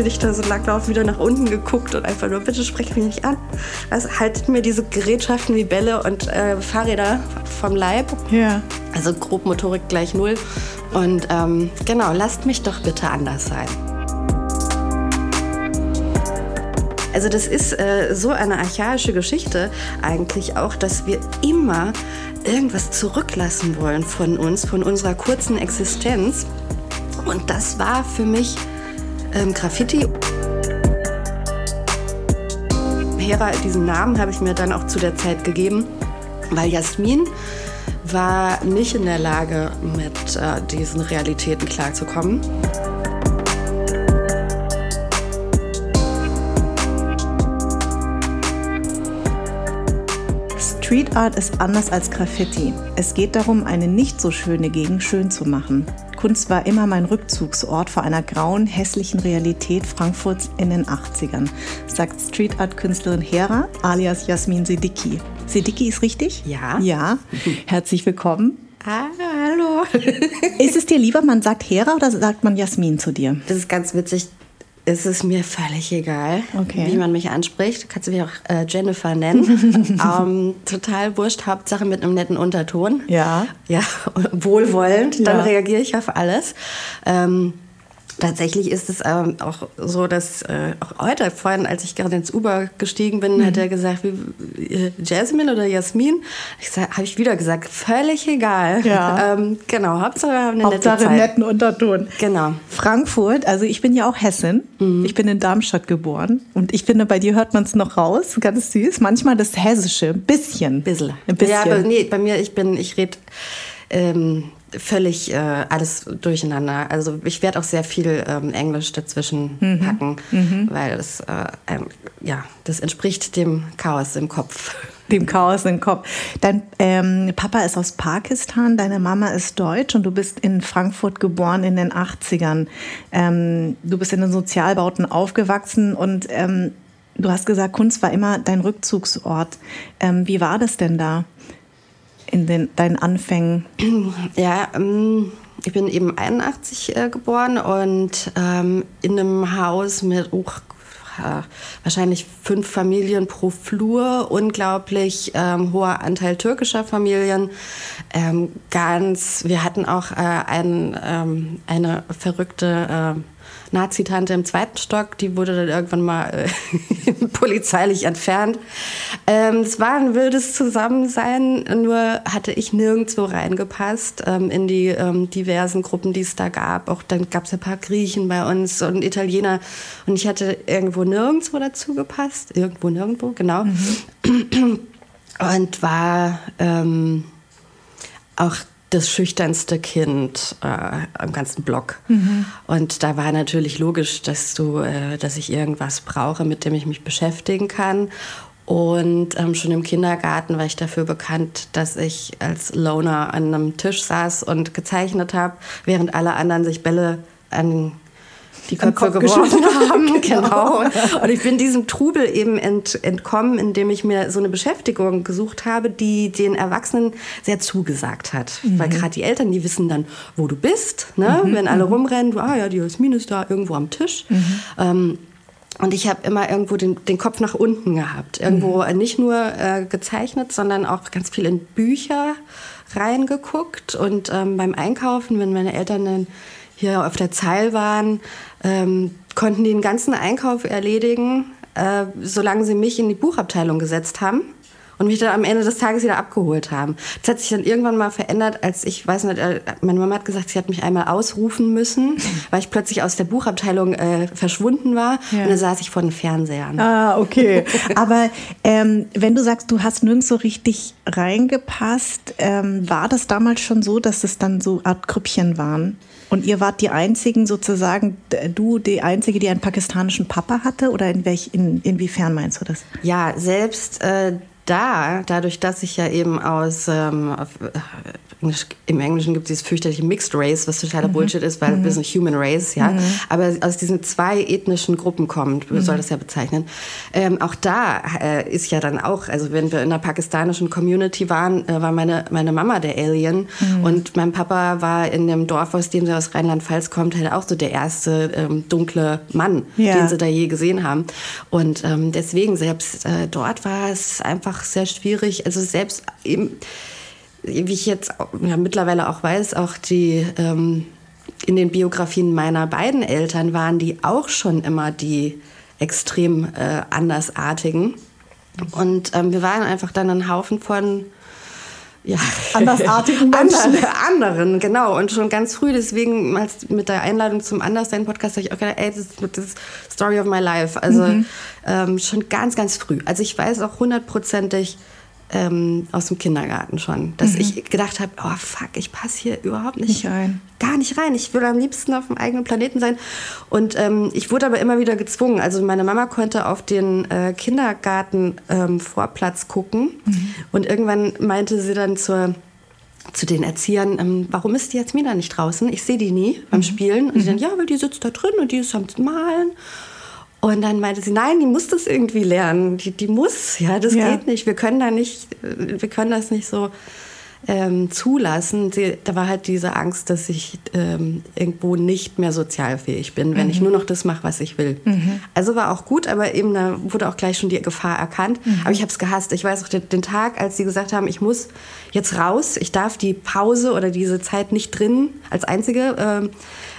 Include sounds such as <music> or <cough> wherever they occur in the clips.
bin ich da so langlauf wieder nach unten geguckt und einfach nur, bitte sprecht mich nicht an. Also haltet mir diese Gerätschaften wie Bälle und äh, Fahrräder vom Leib. Ja. Also Grobmotorik gleich null. Und ähm, genau, lasst mich doch bitte anders sein. Also das ist äh, so eine archaische Geschichte eigentlich auch, dass wir immer irgendwas zurücklassen wollen von uns, von unserer kurzen Existenz. Und das war für mich ähm, Graffiti. Hera, diesen Namen habe ich mir dann auch zu der Zeit gegeben, weil Jasmin war nicht in der Lage, mit äh, diesen Realitäten klarzukommen. Street Art ist anders als Graffiti. Es geht darum, eine nicht so schöne Gegend schön zu machen. Kunst war immer mein Rückzugsort vor einer grauen, hässlichen Realität Frankfurts in den 80ern, sagt Street Art Künstlerin Hera alias Jasmin Sedicki. Sedicki ist richtig? Ja. Ja. <laughs> Herzlich willkommen. Ah, hallo. <laughs> ist es dir lieber, man sagt Hera oder sagt man Jasmin zu dir? Das ist ganz witzig ist es mir völlig egal, okay. wie man mich anspricht. Du kannst mich auch äh, Jennifer nennen. <laughs> ähm, total wurscht, Hauptsache mit einem netten Unterton. Ja. Ja, <laughs> wohlwollend, dann ja. reagiere ich auf alles. Ähm, Tatsächlich ist es ähm, auch so, dass äh, auch heute, vorhin, als ich gerade ins Uber gestiegen bin, mhm. hat er gesagt, wie, äh, Jasmine oder Jasmin? Ich habe ich wieder gesagt, völlig egal. Ja. <laughs> Ähm, genau, Hauptsache wir haben eine Hauptsache nette Zeit. netten Unterton. Genau. Frankfurt, also ich bin ja auch Hessin. Mhm. Ich bin in Darmstadt geboren. Und ich finde, bei dir hört man es noch raus, ganz süß. Manchmal das Hessische, ein bisschen. Ein bisschen. Ja, aber nee, bei mir, ich bin, ich rede... Ähm, völlig äh, alles durcheinander. Also ich werde auch sehr viel ähm, Englisch dazwischen mhm. packen, mhm. weil das, äh, ähm, ja, das entspricht dem Chaos im Kopf. <laughs> Dem Chaos im Kopf. Dein ähm, Papa ist aus Pakistan, deine Mama ist deutsch und du bist in Frankfurt geboren in den 80ern. Ähm, du bist in den Sozialbauten aufgewachsen und ähm, du hast gesagt, Kunst war immer dein Rückzugsort. Ähm, wie war das denn da? In den, deinen Anfängen? <clears throat> Ja, ähm, ich bin eben 81 äh, geboren und ähm, in einem Haus mit äh, wahrscheinlich fünf Familien pro Flur, unglaublich ähm, hoher Anteil türkischer Familien. Ähm, ganz, wir hatten auch äh, ein, ähm, eine verrückte äh, Nazi-Tante im zweiten Stock, die wurde dann irgendwann mal äh, <laughs> polizeilich entfernt. Ähm, es war ein wildes Zusammensein, nur hatte ich nirgendwo reingepasst ähm, in die ähm, diversen Gruppen, die es da gab. Auch dann gab es ein paar Griechen bei uns und Italiener und ich hatte irgendwo nirgendwo dazu gepasst. Irgendwo, nirgendwo, genau. Mhm. Und war ähm, auch das schüchternste Kind äh, am ganzen Block. Mhm. Und da war natürlich logisch, dass du, äh, dass ich irgendwas brauche, mit dem ich mich beschäftigen kann. Und ähm, schon im Kindergarten war ich dafür bekannt, dass ich als Loner an einem Tisch saß und gezeichnet habe, während alle anderen sich Bälle an die Köpfe geworfen <laughs> haben. genau. genau. Und ich bin diesem Trubel eben ent, entkommen, indem ich mir so eine Beschäftigung gesucht habe, die den Erwachsenen sehr zugesagt hat. Mhm. Weil gerade die Eltern, die wissen dann, wo du bist. Ne? Mhm. Wenn alle mhm. rumrennen, du, ah ja, die Jasmin ist da irgendwo am Tisch. Mhm. Ähm, und ich habe immer irgendwo den, den Kopf nach unten gehabt. Irgendwo mhm. nicht nur äh, gezeichnet, sondern auch ganz viel in Bücher reingeguckt. Und ähm, beim Einkaufen, wenn meine Eltern dann hier auf der Zeil waren, ähm, konnten die den ganzen Einkauf erledigen, äh, solange sie mich in die Buchabteilung gesetzt haben und mich dann am Ende des Tages wieder abgeholt haben. Das hat sich dann irgendwann mal verändert, als ich, weiß nicht, äh, meine Mama hat gesagt, sie hat mich einmal ausrufen müssen, <laughs> weil ich plötzlich aus der Buchabteilung äh, verschwunden war ja. und dann saß ich vor den Fernsehern. Ah, okay. <laughs> Aber ähm, wenn du sagst, du hast nirgends so richtig reingepasst, ähm, war das damals schon so, dass es dann so Art Grüppchen waren? Und ihr wart die einzigen sozusagen, du die einzige, die einen pakistanischen Papa hatte? Oder in welch, in, inwiefern meinst du das? Ja, selbst äh, da, dadurch, dass ich ja eben aus ähm, Englisch, im Englischen gibt es dieses fürchterliche Mixed Race, was totaler mhm. Bullshit ist, weil mhm. wir sind Human Race, ja. Mhm. Aber aus diesen zwei ethnischen Gruppen kommt, mhm. soll das ja bezeichnen. Ähm, auch da äh, ist ja dann auch, also wenn wir in der pakistanischen Community waren, äh, war meine, meine Mama der Alien mhm. und mein Papa war in dem Dorf, aus dem sie aus Rheinland-Pfalz kommt, halt auch so der erste ähm, dunkle Mann, ja. den sie da je gesehen haben. Und ähm, deswegen, selbst äh, dort war es einfach sehr schwierig, also selbst eben wie ich jetzt ja, mittlerweile auch weiß, auch die ähm, in den Biografien meiner beiden Eltern waren die auch schon immer die extrem äh, andersartigen. Und ähm, wir waren einfach dann ein Haufen von ja, <laughs> andersartigen <laughs> Menschen. anderen, genau. Und schon ganz früh, deswegen mit der Einladung zum Anderssein-Podcast habe ich auch gedacht, ey, das ist das Story of my life. Also mhm. ähm, schon ganz, ganz früh. Also ich weiß auch hundertprozentig, ähm, aus dem Kindergarten schon, dass mhm. ich gedacht habe, oh fuck, ich passe hier überhaupt nicht, nicht rein. Gar nicht rein. Ich würde am liebsten auf dem eigenen Planeten sein. Und ähm, ich wurde aber immer wieder gezwungen. Also meine Mama konnte auf den äh, Kindergarten-Vorplatz ähm, gucken. Mhm. Und irgendwann meinte sie dann zur zu den Erziehern, ähm, warum ist die Jasmina nicht draußen? Ich sehe die nie beim mhm. Spielen. Und die dann, mhm. ja, weil die sitzt da drin und die ist am Malen. Und dann meinte sie, nein, die muss das irgendwie lernen. Die, die muss, ja, das ja. geht nicht. Wir können da nicht, wir können das nicht so ähm, zulassen. Sie, da war halt diese Angst, dass ich ähm, irgendwo nicht mehr sozialfähig bin, wenn mhm. ich nur noch das mache, was ich will. Mhm. Also war auch gut, aber eben da wurde auch gleich schon die Gefahr erkannt. Mhm. Aber ich habe es gehasst. Ich weiß auch den, den, Tag, als sie gesagt haben, ich muss jetzt raus, ich darf die Pause oder diese Zeit nicht drin als einzige. Ähm,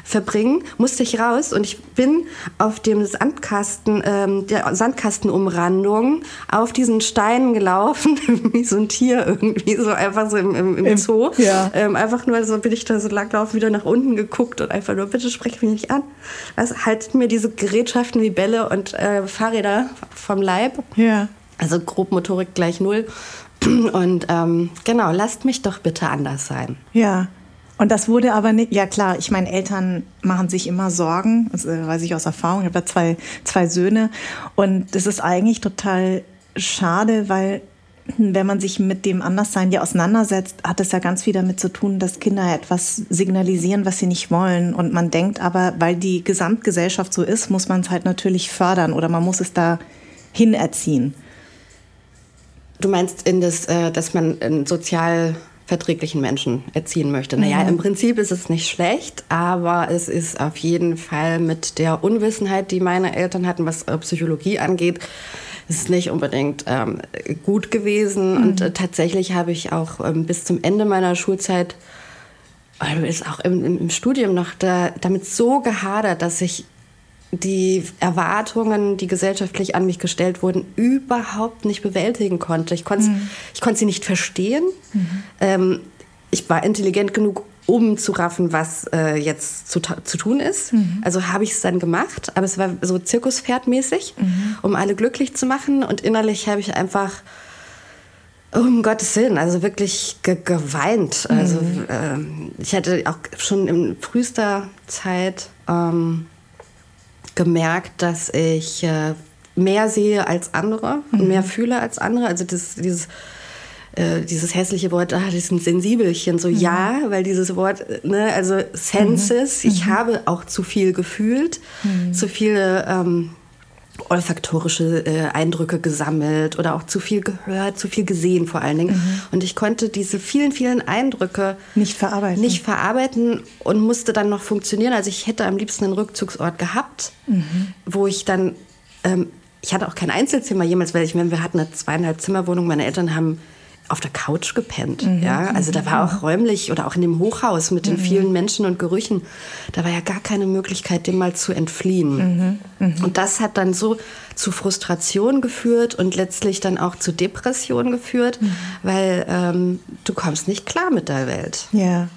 verbringen, musste ich raus und ich bin auf dem Sandkasten, ähm, der Sandkastenumrandung auf diesen Steinen gelaufen, <laughs> wie so ein Tier irgendwie, so einfach so im, im, im Zoo. Ja. Ähm, einfach nur so bin ich da so langlaufen, wieder nach unten geguckt und einfach nur, bitte sprecht mich nicht an. Also haltet mir diese Gerätschaften wie Bälle und äh, Fahrräder vom Leib. Ja. Also Grobmotorik gleich null. <clears throat> Und ähm, genau, lasst mich doch bitte anders sein. Ja. Und das wurde aber nicht, ja klar, ich meine, Eltern machen sich immer Sorgen, das äh, weiß ich aus Erfahrung, ich habe ja zwei, zwei Söhne und das ist eigentlich total schade, weil wenn man sich mit dem Anderssein ja auseinandersetzt, hat es ja ganz viel damit zu tun, dass Kinder etwas signalisieren, was sie nicht wollen. Und man denkt aber, weil die Gesamtgesellschaft so ist, muss man es halt natürlich fördern oder man muss es da hinerziehen. Du meinst, in das, äh, dass man in sozial verträglichen Menschen erziehen möchte. Naja, mhm. im Prinzip ist es nicht schlecht, aber es ist auf jeden Fall mit der Unwissenheit, die meine Eltern hatten, was äh, Psychologie angeht, ist nicht unbedingt ähm, gut gewesen. Mhm. Und äh, tatsächlich habe ich auch ähm, bis zum Ende meiner Schulzeit also ist auch im, im Studium noch da, damit so gehadert, dass ich die Erwartungen, die gesellschaftlich an mich gestellt wurden, überhaupt nicht bewältigen konnte. Ich konnte mhm. ich konnte sie nicht verstehen. Mhm. Ähm, ich war intelligent genug, um zu raffen, was äh, jetzt zu, zu tun ist. Mhm. Also habe ich es dann gemacht, aber es war so Zirkuspferdmäßig, mhm. um alle glücklich zu machen. Und innerlich habe ich einfach um Gottes Willen, also wirklich ge geweint. Also äh, ich hatte auch schon in frühester Zeit ähm, gemerkt, dass ich äh, mehr sehe als andere und mehr mhm. fühle als andere. Also das, dieses äh, dieses hässliche Wort, ah, das ist ein Sensibelchen, so mhm. ja, weil dieses Wort, ne, also Senses, mhm. ich mhm. habe auch zu viel gefühlt, mhm. zu viele ähm, olfaktorische äh, Eindrücke gesammelt oder auch zu viel gehört, zu viel gesehen vor allen Dingen. Mhm. Und ich konnte diese vielen, vielen Eindrücke nicht verarbeiten. nicht verarbeiten und musste dann noch funktionieren. Also ich hätte am liebsten einen Rückzugsort gehabt, mhm. wo ich dann, ähm, ich hatte auch kein Einzelzimmer jemals, weil ich meine, wir hatten eine zweieinhalb Zimmerwohnung. Meine Eltern haben auf der Couch gepennt. Mhm. Ja, also da war auch räumlich oder auch in dem Hochhaus mit den mhm. vielen Menschen und Gerüchen, da war ja gar keine Möglichkeit, dem mal zu entfliehen. Mhm. mhm. Und das hat dann so zu Frustration geführt und letztlich dann auch zu Depression geführt, mhm. weil ähm, du kommst nicht klar mit der Welt. Ja.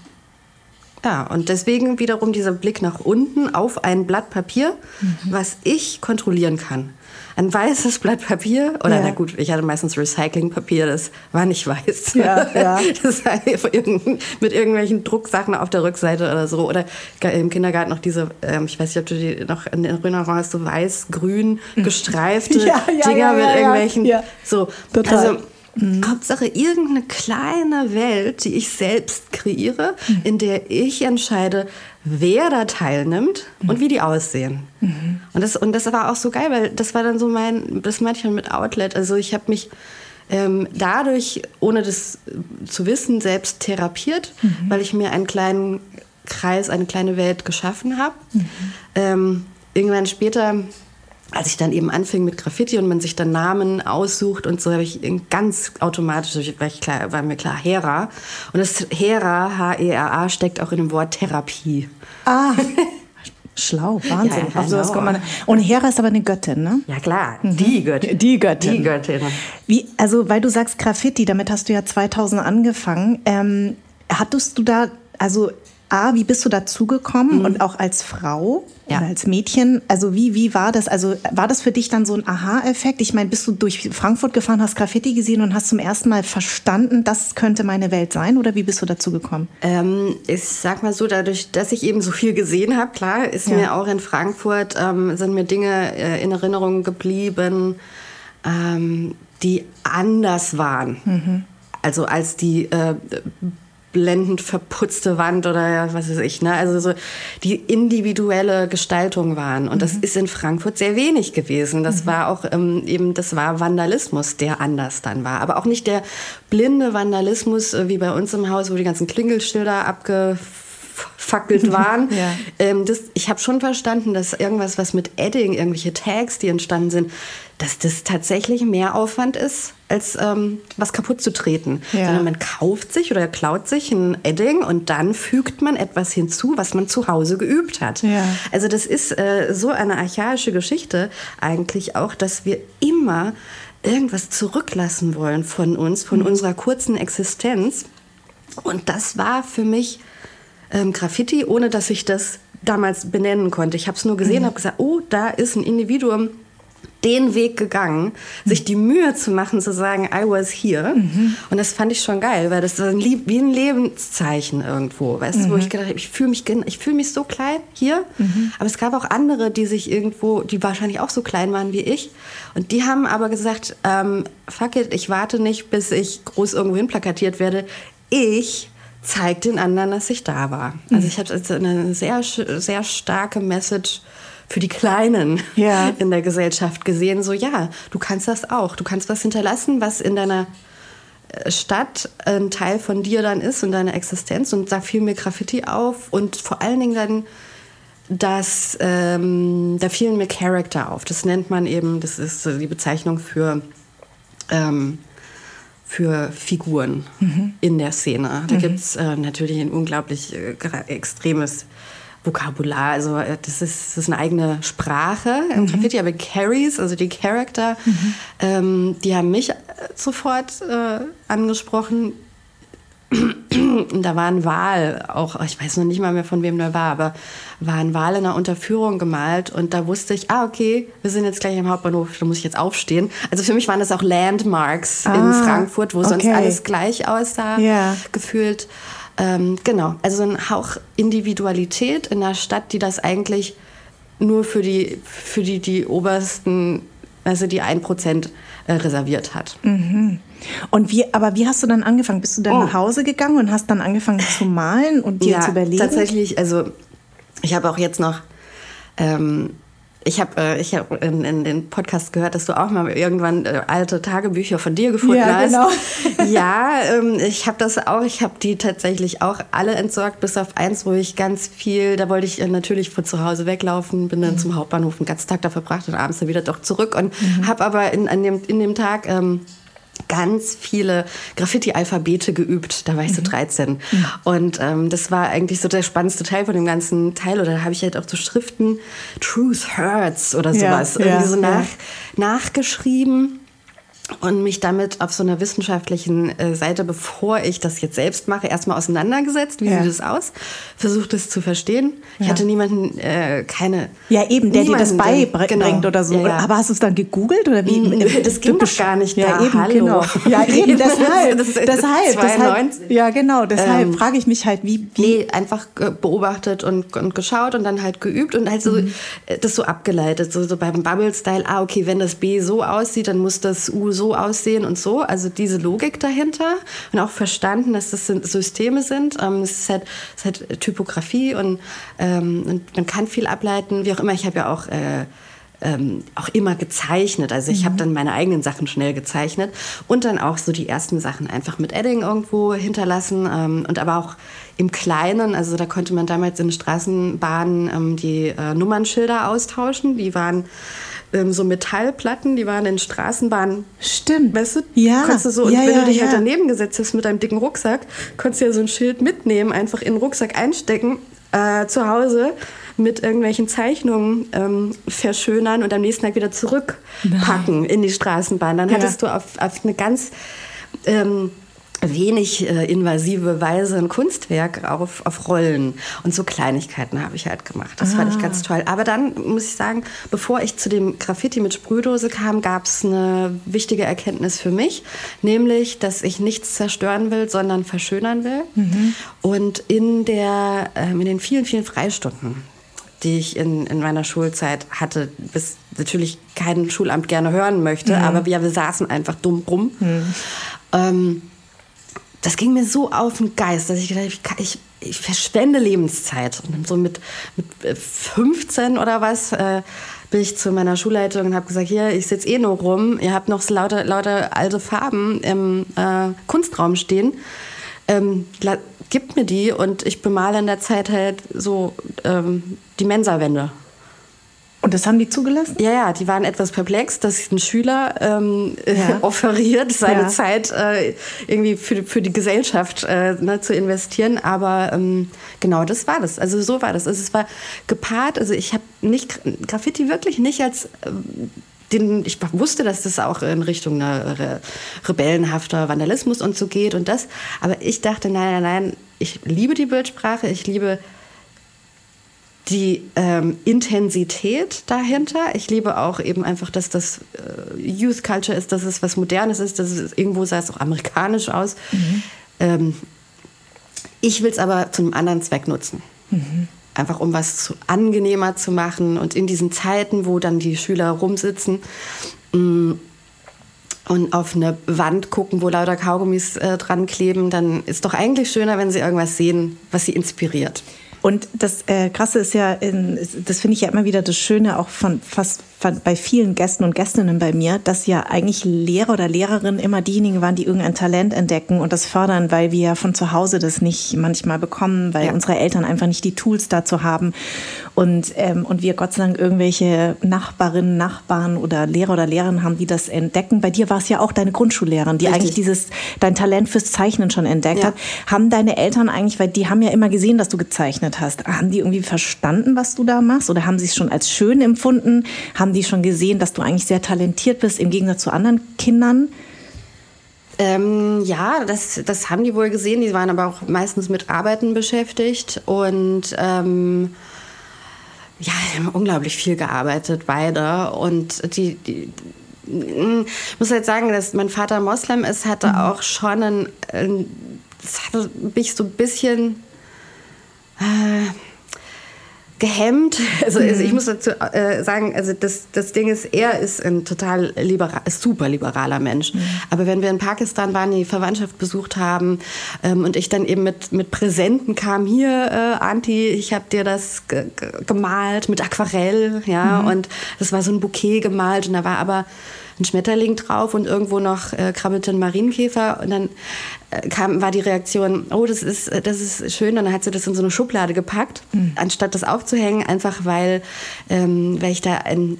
Ja, und deswegen wiederum dieser Blick nach unten auf ein Blatt Papier, mhm. was ich kontrollieren kann ein weißes Blatt Papier. Oder ja. na gut, ich hatte meistens Recyclingpapier, das war nicht weiß. Ja, ja. <laughs> Das war mit irgendwelchen Drucksachen auf der Rückseite oder so. Oder im Kindergarten noch diese, ähm, ich weiß nicht, ob du die noch in Erinnerung hast, so weiß-grün gestreifte <laughs> ja, ja, Dinger mit irgendwelchen. So, Total. Also, Mhm. Hauptsache irgendeine kleine Welt, die ich selbst kreiere, mhm. in der ich entscheide, wer da teilnimmt mhm. und wie die aussehen. Mhm. Und, das, und das war auch so geil, weil das war dann so mein, das meinte ich mit Outlet. Also ich habe mich ähm, dadurch, ohne das zu wissen, selbst therapiert, mhm. weil ich mir einen kleinen Kreis, eine kleine Welt geschaffen habe. Mhm. Ähm, irgendwann später als ich dann eben anfing mit Graffiti und man sich dann Namen aussucht und so, habe ich ganz automatisch, war, ich klar, war mir klar, Hera. Und das Hera, H-E-R-A, steckt auch in dem Wort Therapie. Ah. <laughs> Schlau, Wahnsinn. Ja, ja, genau. man, und Hera ist aber eine Göttin, ne? Ja klar, mhm. die Göttin. Die Göttin. Die Göttin. Wie, also, weil du sagst Graffiti, damit hast du ja 2000 angefangen. Ähm, hattest du da, also A, wie bist du dazugekommen mhm. und auch als Frau ja. als Mädchen? Also wie, wie war das? Also war das für dich dann so ein Aha-Effekt? Ich meine, bist du durch Frankfurt gefahren, hast Graffiti gesehen und hast zum ersten Mal verstanden, das könnte meine Welt sein? Oder wie bist du dazugekommen? Ähm, ich sag mal so, dadurch, dass ich eben so viel gesehen habe, klar, ist ja. mir auch in Frankfurt, ähm, sind mir Dinge äh, in Erinnerung geblieben, ähm, die anders waren. Mhm. Also als die äh, blendend verputzte Wand oder was weiß ich. Ne? Also so die individuelle Gestaltung waren. Und mhm. das ist in Frankfurt sehr wenig gewesen. Das mhm. war auch ähm, eben, das war Vandalismus, der anders dann war. Aber auch nicht der blinde Vandalismus äh, wie bei uns im Haus, wo die ganzen Klingelschilder abgefackelt <laughs> waren. ja. ähm, das, ich habe schon verstanden, dass irgendwas, was mit Edding, irgendwelche Tags, die entstanden sind, dass das tatsächlich mehr Aufwand ist, als ähm, was kaputt zu treten. Ja. Sondern man kauft sich oder klaut sich ein Edding und dann fügt man etwas hinzu, was man zu Hause geübt hat. Ja. Also das ist äh, so eine archaische Geschichte eigentlich auch, dass wir immer irgendwas zurücklassen wollen von uns, von mhm. unserer kurzen Existenz. Und das war für mich ähm, Graffiti, ohne dass ich das damals benennen konnte. Ich habe es nur gesehen, mhm. habe gesagt, oh, da ist ein Individuum, den Weg gegangen, sich die Mühe zu machen, zu sagen, I was here. Mhm. Und das fand ich schon geil, weil das ist ein wie ein Lebenszeichen irgendwo. Weißt mhm. du, wo ich gedacht habe, ich fühle mich, ich fühl mich so klein hier. Mhm. Aber es gab auch andere, die sich irgendwo, die wahrscheinlich auch so klein waren wie ich. Und die haben aber gesagt, ähm, fuck it, ich warte nicht, bis ich groß irgendwo hin plakatiert werde. Ich zeige den anderen, dass ich da war. Also mhm. ich habe jetzt eine sehr, sehr starke Message für die Kleinen ja. <laughs> in der Gesellschaft gesehen. So, ja, du kannst das auch. Du kannst was hinterlassen, was in deiner äh, Stadt ein Teil von dir dann ist und deiner Existenz. Und da fiel mir Graffiti auf und vor allen Dingen dann das, ähm, da fielen mir Charakter auf. Das nennt man eben, das ist die Bezeichnung für, ähm, für Figuren mhm. in der Szene. Da mhm. gibt es äh, natürlich ein unglaublich äh, extremes Vokabular. Also äh, das ist, das ist eine eigene Sprache im mhm. Graffiti, aber Carries, also die Charakter, mhm. ähm, die haben mich äh, sofort äh, angesprochen. Da war ein Wal, auch ich weiß noch nicht mal mehr von wem der war, aber war ein Wal in einer Unterführung gemalt und da wusste ich, ah okay, wir sind jetzt gleich am Hauptbahnhof, da muss ich jetzt aufstehen. Also für mich waren das auch Landmarks ah, in Frankfurt, wo okay. sonst alles gleich aussah, ja. gefühlt. Ähm, genau, also ein Hauch Individualität in einer Stadt, die das eigentlich nur für die, für die, die obersten, also die 1% äh, reserviert hat. Mhm. Und wie, aber wie hast du dann angefangen? Bist du dann oh. nach Hause gegangen und hast dann angefangen zu malen und dir ja, zu überlegen? Tatsächlich, also ich habe auch jetzt noch ähm, ich habe äh, ich hab in, in den Podcast gehört, dass du auch mal irgendwann äh, alte Tagebücher von dir gefunden ja, hast. Genau. <laughs> ja, ähm, ich habe das auch. Ich habe die tatsächlich auch alle entsorgt, bis auf eins, wo ich ganz viel, da wollte ich äh, natürlich von zu Hause weglaufen, bin dann mhm. zum Hauptbahnhof einen ganzen Tag da verbracht und abends dann wieder doch zurück und mhm. habe aber in, an dem, in dem Tag ähm, ganz viele Graffiti-Alphabete geübt. Da war ich mhm. so 13. Mhm. Und ähm, das war eigentlich so der spannendste Teil von dem ganzen Teil. Oder da habe ich halt auch so Schriften, Truth Hurts oder sowas, ja, irgendwie ja, so nach, ja. nachgeschrieben und mich damit auf so einer wissenschaftlichen äh, Seite, bevor ich das jetzt selbst mache, erstmal auseinandergesetzt. Wie ja. sieht es aus? Versucht es zu verstehen. Ja. Ich hatte niemanden, äh, keine. Ja, eben, der dir das beibringt genau. oder so. Ja, Aber hast du es dann gegoogelt oder wie? Das ging doch gar nicht. Ja, da. eben, Hallo. genau. Ja, <laughs> eben, deshalb. das, das, deshalb, deshalb ja, genau. Deshalb ähm, frage ich mich halt, wie, wie. Nee, einfach beobachtet und, und geschaut und dann halt geübt und halt so mhm. Äh, das so abgeleitet. So, so beim Bubble-Style, ah, okay, wenn das B so aussieht, dann muss das U so aussehen und so. Also diese Logik dahinter und auch verstanden, dass das Systeme sind. Ähm, es, ist halt, es ist halt Typografie und, ähm, und, man kann viel ableiten, wie auch immer. Ich habe ja auch äh, ähm, auch immer gezeichnet. Also ich mhm. habe dann meine eigenen Sachen schnell gezeichnet und dann auch so die ersten Sachen einfach mit Edding irgendwo hinterlassen ähm, und aber auch im Kleinen. Also da konnte man damals in Straßenbahnen ähm, die äh, Nummernschilder austauschen. Die waren ähm, so Metallplatten, die waren in Straßenbahnen. Stimmt. Weißt du? Ja. Konntest du so, und ja, wenn ja, du dich halt ja. halt daneben gesetzt hast mit deinem dicken Rucksack, konntest du ja so ein Schild mitnehmen, einfach in den Rucksack einstecken, äh, zu Hause mit irgendwelchen Zeichnungen ähm, verschönern und am nächsten Tag wieder zurückpacken Nein. in die Straßenbahn. Dann hattest du auf, auf eine ganz ähm, wenig äh, invasive Weise ein Kunstwerk auf, auf Rollen. Und so Kleinigkeiten habe ich halt gemacht. Das ah. fand ich ganz ah. toll. Aber dann muss ich sagen, bevor ich zu dem Graffiti mit Sprühdose kam, gab es eine wichtige Erkenntnis für mich, nämlich, dass ich nichts zerstören will, sondern verschönern will. Mhm. Und in, der, äh, in den vielen, vielen Freistunden, die ich in, in meiner Schulzeit hatte, bis natürlich kein Schulamt gerne hören möchte, mhm. aber wir, wir saßen einfach dumm rum. Mhm. Ähm, das ging mir so auf den Geist, dass ich gedacht habe, ich, ich, verschwende Lebenszeit. Und so mit, mit 15 äh, oder was äh, bin ich zu meiner Schulleitung und habe gesagt, hier, ich sitze eh nur rum, ihr habt noch so lauter, lauter alte Farben im äh, Kunstraum stehen. Ähm, gibt mir die und ich bemale in der Zeit halt so ähm, die Mensawände. Und das haben die zugelassen? Ja, ja, die waren etwas perplex, dass ein Schüler ähm, ja. <laughs> offeriert, seine ja. Zeit äh, irgendwie für, für die Gesellschaft äh, ne, zu investieren. Aber ähm, genau das war das. Also so war das. Also es war gepaart. Also ich habe nicht Graffiti wirklich nicht als ähm, den, ich wusste, dass das auch in Richtung Re rebellenhafter Vandalismus und so geht und das. Aber ich dachte, nein, nein, nein, ich liebe die Bildsprache, ich liebe die ähm, Intensität dahinter. Ich liebe auch eben einfach, dass das äh, Youth Culture ist, dass es was Modernes ist, dass es irgendwo sah es auch amerikanisch aus. Mhm. Ähm, ich will es aber zu einem anderen Zweck nutzen. Mhm. Einfach um was zu, angenehmer zu machen und in diesen Zeiten, wo dann die Schüler rumsitzen mh, mm, und auf eine Wand gucken, wo lauter Kaugummis äh, dran kleben, dann ist doch eigentlich schöner, wenn sie irgendwas sehen, was sie inspiriert. Und das äh, Krasse ist ja, in, das finde ich ja immer wieder das Schöne auch von fast bei vielen Gästen und Gästinnen bei mir, dass ja eigentlich Lehrer oder Lehrerinnen immer diejenigen waren, die irgendein Talent entdecken und das fördern, weil wir ja von zu Hause das nicht manchmal bekommen, weil ja. unsere Eltern einfach nicht die Tools dazu haben. Und, ähm, und wir Gott sei Dank irgendwelche Nachbarinnen, Nachbarn oder Lehrer oder Lehrerinnen haben, die das entdecken. Bei dir war es ja auch deine Grundschullehrerin, die Richtig. eigentlich dieses, dein Talent fürs Zeichnen schon entdeckt ja. hat. Haben deine Eltern eigentlich, weil die haben ja immer gesehen, dass du gezeichnet hast, haben die irgendwie verstanden, was du da machst? Oder haben sie es schon als schön empfunden? Haben die schon gesehen, dass du eigentlich sehr talentiert bist im Gegensatz zu anderen Kindern? Ähm, ja, das, das haben die wohl gesehen. Die waren aber auch meistens mit Arbeiten beschäftigt und ähm, ja, die haben unglaublich viel gearbeitet, beide. Und die, die ich muss jetzt sagen, dass mein Vater Moslem ist, hatte mhm. auch schon ein, das hatte mich so ein bisschen äh, gehemmt. Also, also, ich mhm. muss dazu äh, sagen, also das, das Ding ist, er ist ein total liberal, super liberaler Mensch. Mhm. Aber wenn wir in Pakistan waren, die Verwandtschaft besucht haben ähm, und ich dann eben mit, mit Präsenten kam, hier, äh, Anti, ich habe dir das gemalt mit Aquarell, ja, mhm. und das war so ein Bouquet gemalt und da war aber ein Schmetterling drauf und irgendwo noch äh, krabbelte ein Marienkäfer und dann äh, kam, war die Reaktion, oh, das ist, äh, das ist schön. Und dann hat sie das in so eine Schublade gepackt, mhm. anstatt das aufzuhängen, einfach weil, ähm, weil ich da ein,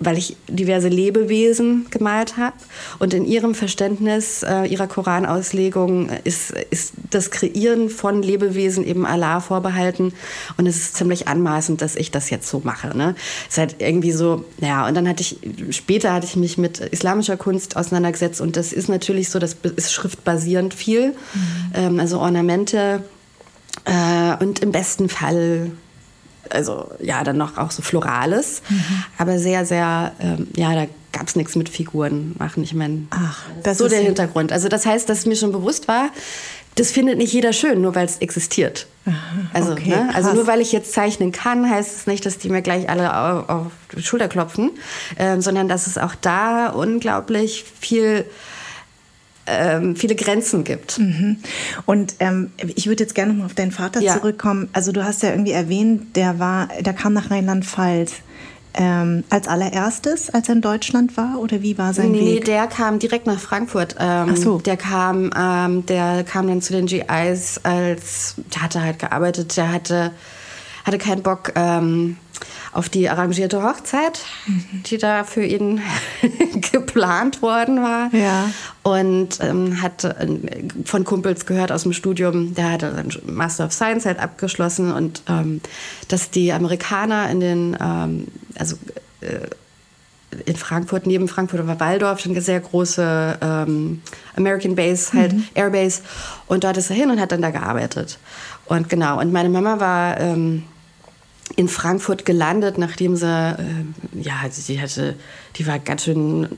weil ich diverse Lebewesen gemalt habe. Und in ihrem Verständnis äh, ihrer Koranauslegung ist, ist das Kreieren von Lebewesen eben Allah vorbehalten. Und es ist ziemlich anmaßend, dass ich das jetzt so mache. Ne? Es ist halt irgendwie so, ja, und dann hatte ich, später hatte ich mich mit islamischer Kunst auseinandergesetzt und das ist natürlich so, das ist schriftbasierend viel. Mhm. Ähm, also Ornamente äh, und im besten Fall also ja, dann noch auch so Florales, mhm. aber sehr, sehr, ähm, ja, da gab es nichts mit Figuren machen. Ich meine, so der Hintergrund. Also das heißt, dass mir schon bewusst war, das findet nicht jeder schön, nur weil es existiert. Also, okay, ne? also nur weil ich jetzt zeichnen kann, heißt es nicht, dass die mir gleich alle auf, auf die Schulter klopfen, ähm, sondern dass es auch da unglaublich viel ähm, viele Grenzen gibt. Mhm. Und ähm, ich würde jetzt gerne noch mal auf deinen Vater ja. zurückkommen. Also du hast ja irgendwie erwähnt, der war, der kam nach Rheinland-Pfalz. Ähm, als allererstes, als er in Deutschland war? Oder wie war sein nee, Weg? Nee, der kam direkt nach Frankfurt. Ähm, Ach so. Der kam, ähm, der kam dann zu den GIs als, der hatte halt gearbeitet, der hatte, hatte keinen Bock, ähm, auf die arrangierte Hochzeit, mhm. die da für ihn <laughs> geplant worden war. Ja. Und ähm, hat äh, von Kumpels gehört aus dem Studium, der hatte einen Master of Science halt abgeschlossen und ähm, dass die Amerikaner in den, ähm, also äh, in Frankfurt, neben Frankfurt war Waldorf, schon eine sehr große ähm, American Base, halt mhm. Airbase. Und dort ist er hin und hat dann da gearbeitet. Und genau, und meine Mama war ähm, in Frankfurt gelandet, nachdem sie, äh, ja, also die hatte, die war ganz schön,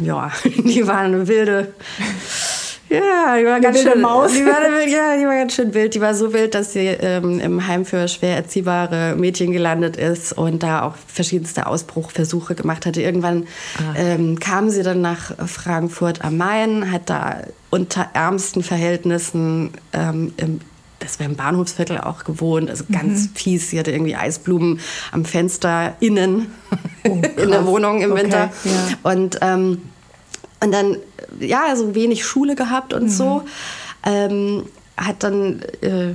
ja, <laughs> die war eine wilde, ja, die war ganz schön, Maus. Die war, ja, die war ganz schön wild. Die war so wild, dass sie ähm, im Heim für schwer erziehbare Mädchen gelandet ist und da auch verschiedenste Ausbruchversuche gemacht hatte. Irgendwann ah. ähm, kam sie dann nach Frankfurt am Main, hat da unter ärmsten Verhältnissen ähm, im das wäre im Bahnhofsviertel auch gewohnt, also ganz mhm. fies. Sie hatte irgendwie Eisblumen am Fenster innen oh, <laughs> in der Wohnung im Winter. Okay, ja. Und, ähm, und dann, ja, also wenig Schule gehabt und mhm. so. Ähm, hat dann äh,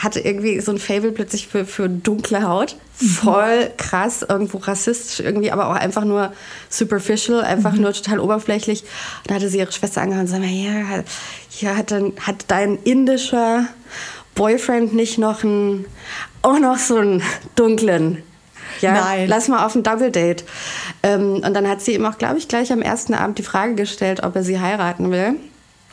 hatte irgendwie so ein Fable plötzlich für, für dunkle Haut. Mhm. Voll krass, irgendwo rassistisch, irgendwie, aber auch einfach nur superficial, einfach mhm. nur total oberflächlich. Da hatte sie ihre Schwester angehört und sagte, ja, hier hat, dann, hat dein indischer Boyfriend nicht noch einen, auch noch so einen dunklen ja, Nein. lass mal auf ein Double Date. Ähm, und dann hat sie ihm auch, glaube ich, gleich am ersten Abend die Frage gestellt, ob er sie heiraten will.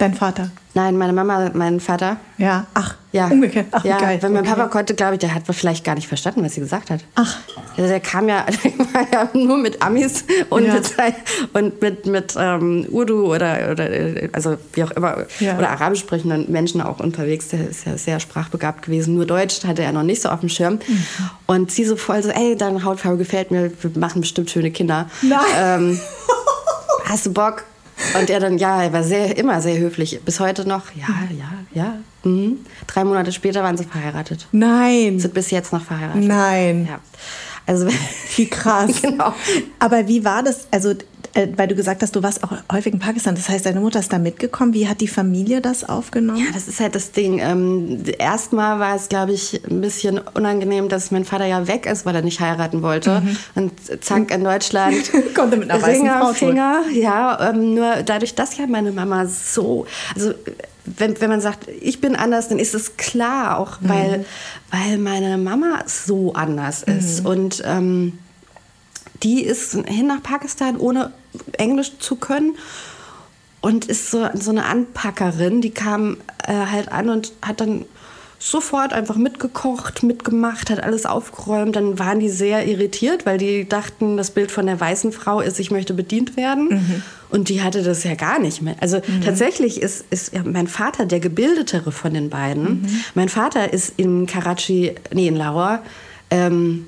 Dein Vater? Nein, meine Mama, mein Vater. Ja, ach, ja. umgekehrt. Ach, ja, geil. Wenn mein okay. Papa konnte, glaube ich, der hat vielleicht gar nicht verstanden, was sie gesagt hat. Ach. Also der kam ja, <laughs> der war ja nur mit Amis und ja. mit, und mit, mit ähm, Urdu oder, oder also wie auch immer, ja. oder arabisch sprechenden Menschen auch unterwegs. Der ist ja sehr sprachbegabt gewesen. Nur Deutsch hatte er noch nicht so auf dem Schirm. Mhm. Und sie so voll so, ey, deine Hautfarbe gefällt mir, wir machen bestimmt schöne Kinder. Nein. Ähm, <laughs> hast du Bock? Und er dann, ja, er war sehr, immer sehr höflich. Bis heute noch, ja, ja, ja. Mhm. Drei Monate später waren sie verheiratet. Nein. Sind bis jetzt noch verheiratet. Nein. Ja. Also, <laughs> wie krass. genau. Aber wie war das? Also, äh, weil du gesagt hast, du warst auch häufig in Pakistan. Das heißt, deine Mutter ist da mitgekommen. Wie hat die Familie das aufgenommen? Ja, das ist halt das Ding. Ähm, Erstmal war es, glaube ich, ein bisschen unangenehm, dass mein Vater ja weg ist, weil er nicht heiraten wollte. Mhm. Und zack, in Deutschland. <laughs> Konnte mit einer Ring am Finger. Ja, ähm, nur dadurch, dass ja meine Mama so. Also, wenn, wenn man sagt, ich bin anders, dann ist es klar, auch weil, mhm. weil meine Mama so anders ist. Mhm. Und ähm, die ist hin nach Pakistan, ohne Englisch zu können. Und ist so, so eine Anpackerin, die kam äh, halt an und hat dann sofort einfach mitgekocht, mitgemacht, hat alles aufgeräumt. Dann waren die sehr irritiert, weil die dachten, das Bild von der weißen Frau ist, ich möchte bedient werden. Mhm. Und die hatte das ja gar nicht mehr. Also mhm. tatsächlich ist, ist ja mein Vater der gebildetere von den beiden. Mhm. Mein Vater ist in Karachi, nee, in Lahore, ähm,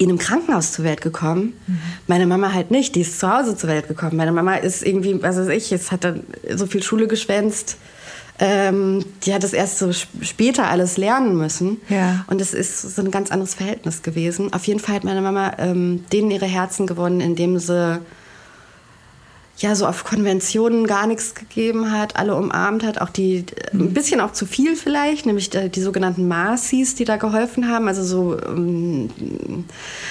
in einem Krankenhaus zur Welt gekommen. Mhm. Meine Mama halt nicht, die ist zu Hause zur Welt gekommen. Meine Mama ist irgendwie, was weiß ich, jetzt hat dann so viel Schule geschwänzt. Ähm, die hat es erst so später alles lernen müssen. Ja. Und es ist so ein ganz anderes Verhältnis gewesen. Auf jeden Fall hat meine Mama ähm, denen ihre Herzen gewonnen, indem sie ja so auf Konventionen gar nichts gegeben hat, alle umarmt hat, auch die mhm. ein bisschen auch zu viel vielleicht, nämlich die, die sogenannten Marcies, die da geholfen haben, also so ähm,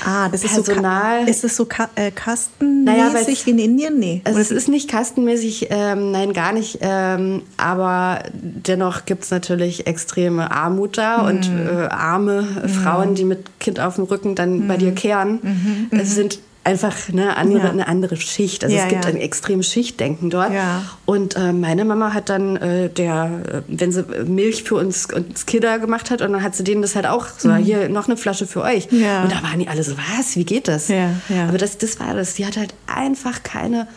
ah, das Personal. Ist, so, ist es so ka äh, kastenmäßig naja, in Indien? Nee. Also es ist nicht kastenmäßig, ähm, nein, gar nicht, ähm, aber dennoch gibt es natürlich extreme Armut da mhm. und äh, arme mhm. Frauen, die mit Kind auf dem Rücken dann bei dir mhm. kehren. Mhm. Es sind einfach eine andere, ja. eine andere Schicht. Also ja, es gibt ja. ein extremes Schichtdenken dort. Und äh, meine Mama hat dann, äh, der, äh, wenn sie Milch für uns, uns Kinder gemacht hat, und dann hat sie denen das halt auch so, mhm. hier noch eine Flasche für euch. Und da waren die alle so, was, wie geht das? Aber das, das war das. Die hat halt einfach keine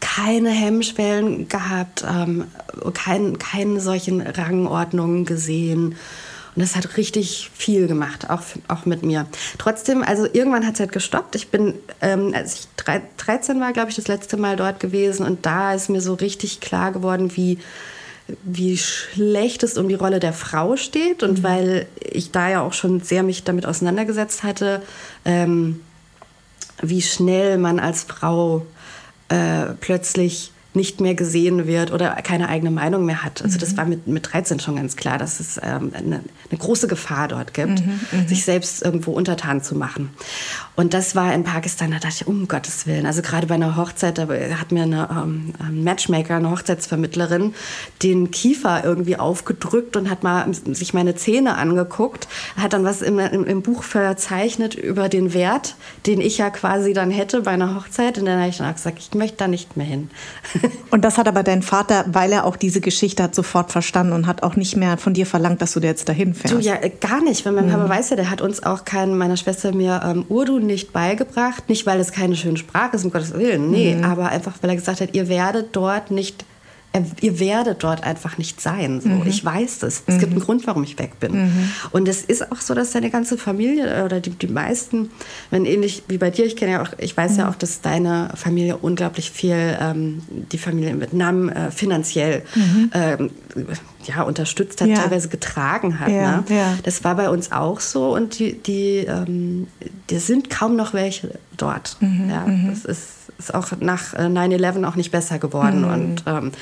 keine Hemmschwellen gehabt, ähm, kein, keine solchen Rangordnungen gesehen. Und das hat richtig viel gemacht, auch, auch mit mir. Trotzdem, also irgendwann hat es halt gestoppt. Ich bin, ähm, als ich 13 war, glaube ich, das letzte Mal dort gewesen. Und da ist mir so richtig klar geworden, wie, wie schlecht es um die Rolle der Frau steht. Und mhm. weil ich da ja auch schon sehr mich damit auseinandergesetzt hatte, ähm, wie schnell man als Frau äh, plötzlich nicht mehr gesehen wird oder keine eigene Meinung mehr hat. Also das mhm. war mit, mit 13 schon ganz klar, dass es ähm, eine, eine, große Gefahr dort gibt, mhm, mhm, sich selbst irgendwo untertan zu machen. Und das war in Pakistan, da dachte ich, um Gottes Willen, also gerade bei einer Hochzeit, da hat mir eine ähm, ein Matchmaker, eine Hochzeitsvermittlerin, den Kiefer irgendwie aufgedrückt und hat mal sich meine Zähne angeguckt, hat dann was im, im, im Buch verzeichnet über den Wert, den ich ja quasi dann hätte bei einer Hochzeit. Und dann habe ich dann auch gesagt, ich möchte da nicht mehr hin. <laughs> Und das hat aber dein Vater, weil er auch diese Geschichte hat, sofort verstanden und hat auch nicht mehr von dir verlangt, dass du da jetzt dahin fährst. Du, ja, äh, gar nicht. Weil mein mhm. Papa weiß ja, der hat uns auch keinen, meiner Schwester mir ähm, Urdu nicht beigebracht. Nicht, weil es keine schöne Sprache ist, um Gottes Willen. Nee, mhm. aber einfach, weil er gesagt hat, ihr werdet dort nicht ihr werdet dort einfach nicht sein. So. Mhm. Ich weiß das. Es mhm. gibt einen Grund, warum ich weg bin. Mhm. Und es ist auch so, dass deine ganze Familie oder die, die meisten, wenn ähnlich wie bei dir, ich kenne ja auch, ich weiß ja mhm. auch, dass deine Familie unglaublich viel, ähm, die Familie in Vietnam äh, finanziell mhm. ähm, ja, unterstützt hat, ja. teilweise getragen hat. Ja, ne? ja. Das war bei uns auch so und die, die, ähm, die sind kaum noch welche dort. Mhm, ja, das ist ist auch nach 9-11 äh, auch nicht besser geworden. Mhm. Und ähm,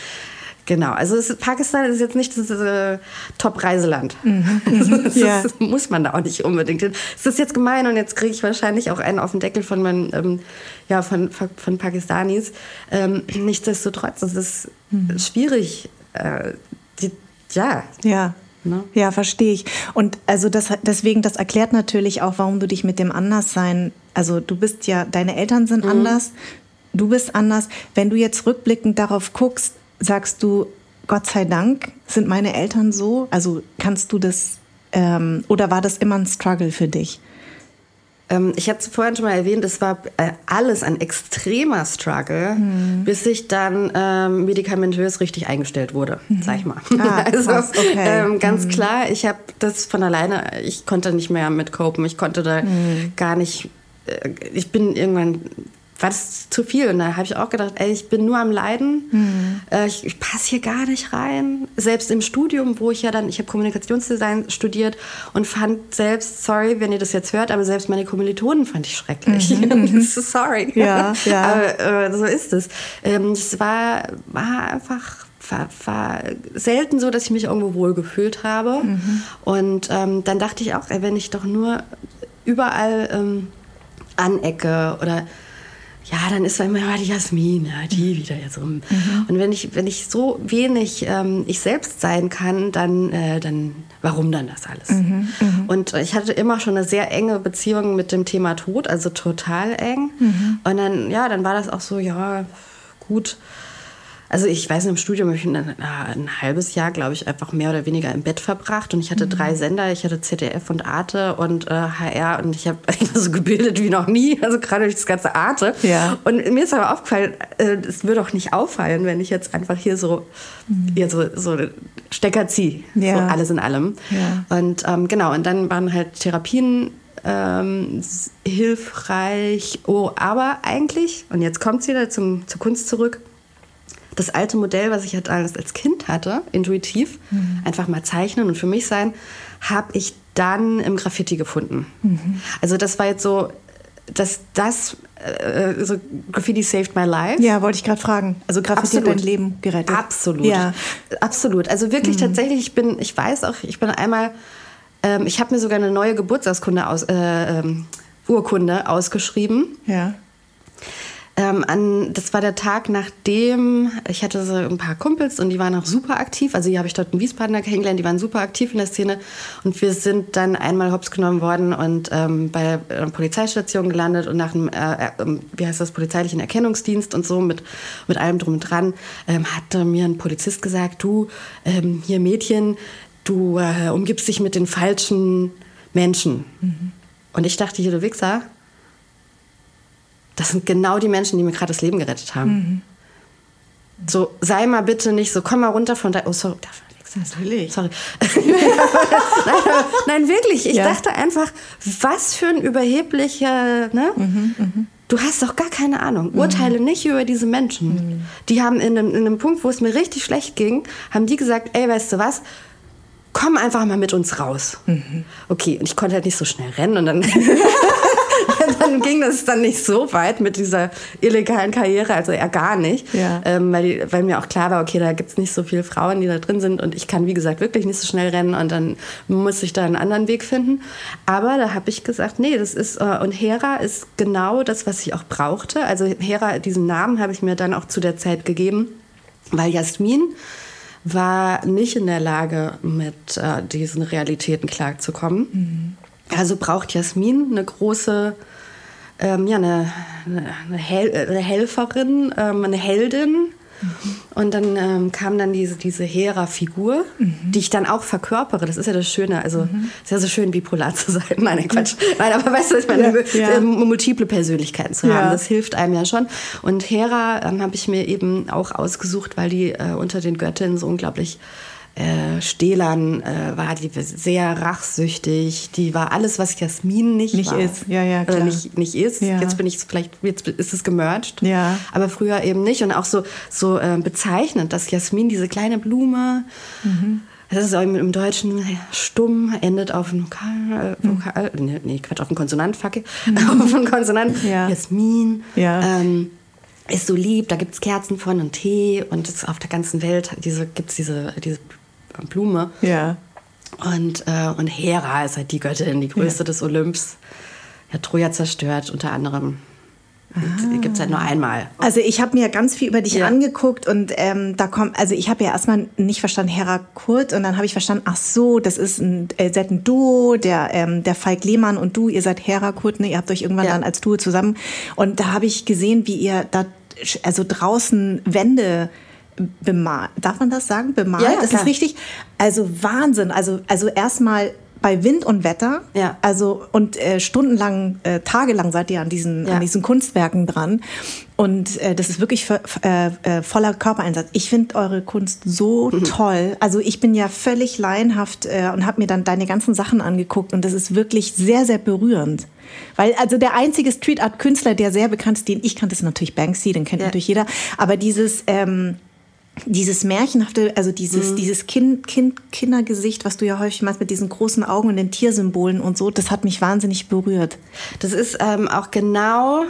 Genau, also ist, Pakistan ist jetzt nicht das äh, Top-Reiseland. Mhm. <laughs> das, ja. das, muss man da auch nicht unbedingt hin. Es ist jetzt gemein und jetzt kriege ich wahrscheinlich auch einen auf den Deckel von meinen, ähm, ja, von, von Pakistanis. Ähm, nichtsdestotrotz, es ist mhm. schwierig. Äh, die, ja. Ja. Ne? Ja, verstehe ich. Und also das, deswegen, das erklärt natürlich auch, warum du dich mit dem Anderssein, also du bist ja, deine Eltern sind mhm. anders, du bist anders. Wenn du jetzt rückblickend darauf guckst, sagst du, Gott sei Dank sind meine Eltern so? Also kannst du das, ähm, oder war das immer ein Struggle für dich? Ähm, ich hatte es vorhin schon mal erwähnt, es war äh, alles ein extremer Struggle, mhm. bis ich dann ähm, medikamentös richtig eingestellt wurde, mhm. sag ich mal. Ah, <laughs> also okay. ähm, ganz mhm. klar, ich habe das von alleine, ich konnte nicht mehr mit copen, ich konnte da mhm. gar nicht, äh, ich bin irgendwann war das zu viel. Und da habe ich auch gedacht, ey, ich bin nur am Leiden. Mhm. Äh, ich, ich passe hier gar nicht rein. Selbst im Studium, wo ich ja dann, ich habe Kommunikationsdesign studiert und fand selbst, sorry, wenn ihr das jetzt hört, aber selbst meine Kommilitonen fand ich schrecklich. Mhm. <laughs> sorry. Ja, ja. <laughs> aber äh, so ist es. Ähm, es war, war einfach war, war, selten so, dass ich mich irgendwo wohl gefühlt habe. Mhm. Und ähm, dann dachte ich auch, ey, wenn ich doch nur überall ähm, anecke oder ja, dann ist immer die Jasmin, ja, die wieder jetzt rum. Mhm. Und wenn ich, wenn ich so wenig ähm, ich selbst sein kann, dann, äh, dann warum dann das alles? Mhm. Mhm. Und ich hatte immer schon eine sehr enge Beziehung mit dem Thema Tod, also total eng. Mhm. Und dann, ja, dann war das auch so, ja, gut also ich weiß, im Studium habe ich ein, ein halbes Jahr, glaube ich, einfach mehr oder weniger im Bett verbracht. Und ich hatte mhm. drei Sender. Ich hatte ZDF und Arte und äh, HR. Und ich habe <laughs> so gebildet wie noch nie. Also gerade durch das ganze Arte. Ja. Und mir ist aber aufgefallen, äh, es würde auch nicht auffallen, wenn ich jetzt einfach hier so, mhm. hier so, so Stecker ziehe. Ja. So alles in allem. Ja. Und ähm, genau, und dann waren halt Therapien ähm, hilfreich. Oh, aber eigentlich, und jetzt kommt es wieder zum, zur Kunst zurück, das alte Modell, was ich halt als, als Kind hatte, intuitiv, mhm. einfach mal zeichnen und für mich sein, habe ich dann im Graffiti gefunden. Mhm. Also das war jetzt so, dass das äh, so Graffiti saved my life. Ja, wollte ich gerade fragen. Also Graffiti hat dein Leben gerettet. Absolut. Ja. Absolut. Also wirklich mhm. tatsächlich, ich bin, ich weiß auch, ich bin einmal, ähm, ich habe mir sogar eine neue Geburtstagskunde aus, äh, ähm, Urkunde ausgeschrieben. Ja. Ähm, an, das war der Tag, nachdem ich hatte so ein paar Kumpels und die waren auch super aktiv. Also die habe ich dort in Wiesbaden kennengelernt, die waren super aktiv in der Szene. Und wir sind dann einmal hops genommen worden und ähm, bei einer Polizeistation gelandet und nach einem, äh, äh, wie heißt das, polizeilichen Erkennungsdienst und so mit, mit allem drum und dran, ähm, hatte mir ein Polizist gesagt, du, ähm, hier Mädchen, du äh, umgibst dich mit den falschen Menschen. Mhm. Und ich dachte, hier, du Wichser, das sind genau die Menschen, die mir gerade das Leben gerettet haben. Mhm. So, sei mal bitte nicht so, komm mal runter von da. Oh, sorry. Natürlich. Sorry. <laughs> nein, nein, wirklich. Ich ja. dachte einfach, was für ein überheblicher. Ne? Mhm, mh. Du hast doch gar keine Ahnung. Mhm. Urteile nicht über diese Menschen. Mhm. Die haben in einem, in einem Punkt, wo es mir richtig schlecht ging, haben die gesagt, ey, weißt du was? Komm einfach mal mit uns raus. Mhm. Okay, und ich konnte halt nicht so schnell rennen und dann <laughs> dann ging das dann nicht so weit mit dieser illegalen Karriere, also eher gar nicht, ja. ähm, weil, weil mir auch klar war, okay, da gibt es nicht so viele Frauen, die da drin sind und ich kann, wie gesagt, wirklich nicht so schnell rennen und dann muss ich da einen anderen Weg finden. Aber da habe ich gesagt, nee, das ist, äh, und Hera ist genau das, was ich auch brauchte. Also Hera, diesen Namen habe ich mir dann auch zu der Zeit gegeben, weil Jasmin war nicht in der Lage, mit äh, diesen Realitäten klarzukommen. Mhm. Also braucht Jasmin eine große, ähm, ja, eine, eine, Hel eine Helferin, ähm, eine Heldin. Mhm. Und dann ähm, kam dann diese, diese Hera-Figur, mhm. die ich dann auch verkörpere. Das ist ja das Schöne. Also mhm. ist ja so schön, bipolar zu sein. <laughs> Nein, Quatsch. Nein, aber weißt du, ich meine, ja, ja. multiple Persönlichkeiten zu haben, ja. das hilft einem ja schon. Und Hera ähm, habe ich mir eben auch ausgesucht, weil die äh, unter den Göttinnen so unglaublich äh, Stählern äh, war die sehr rachsüchtig. Die war alles, was Jasmin nicht, nicht war. ist. Ja, ja, klar. Oder nicht, nicht ist. Ja. Jetzt bin ich vielleicht, jetzt ist es gemerged. Ja. Aber früher eben nicht. Und auch so, so äh, bezeichnend, dass Jasmin diese kleine Blume, mhm. das ist auch im, Deutschen stumm, endet auf ein Vokal, äh, Vokal mhm. nee, nee, Quatsch, auf einen Konsonant, fuck mhm. <laughs> auf einen Konsonant. Ja. Jasmin. Ja. Ähm, ist so lieb, da gibt es Kerzen von und Tee und auf der ganzen Welt diese, gibt es diese, diese Blume. Ja. Und, äh, und Hera ist halt die Göttin, die größte ja. des Olymps. Ja, Troja zerstört, unter anderem. Ah. Gibt es halt nur einmal. Also ich habe mir ganz viel über dich ja. angeguckt und ähm, da kommt, also ich habe ja erstmal nicht verstanden Hera Kurt und dann habe ich verstanden, ach so, das ist ein, äh, seid ein Duo, der, ähm, der Falk Lehmann und du, ihr seid Hera Kurt, ne? ihr habt euch irgendwann ja. dann als Duo zusammen und da habe ich gesehen, wie ihr da also draußen Wände bemalt. Darf man das sagen? Bemalt? Ja, ja, ist das richtig? Also Wahnsinn. Also, also erstmal bei Wind und Wetter. Ja. Also und äh, stundenlang, äh, tagelang seid ihr an diesen, ja. an diesen Kunstwerken dran. Und äh, das ist wirklich äh, äh, voller Körpereinsatz. Ich finde eure Kunst so mhm. toll. Also ich bin ja völlig laienhaft äh, und habe mir dann deine ganzen Sachen angeguckt und das ist wirklich sehr, sehr berührend. Weil also der einzige Street Art Künstler, der sehr bekannt ist, den ich kannte, ist natürlich Banksy, den kennt ja. natürlich jeder. Aber dieses ähm, dieses märchenhafte, also dieses, mhm. dieses kind, kind, Kindergesicht, was du ja häufig machst mit diesen großen Augen und den Tiersymbolen und so, das hat mich wahnsinnig berührt. Das ist ähm, auch genau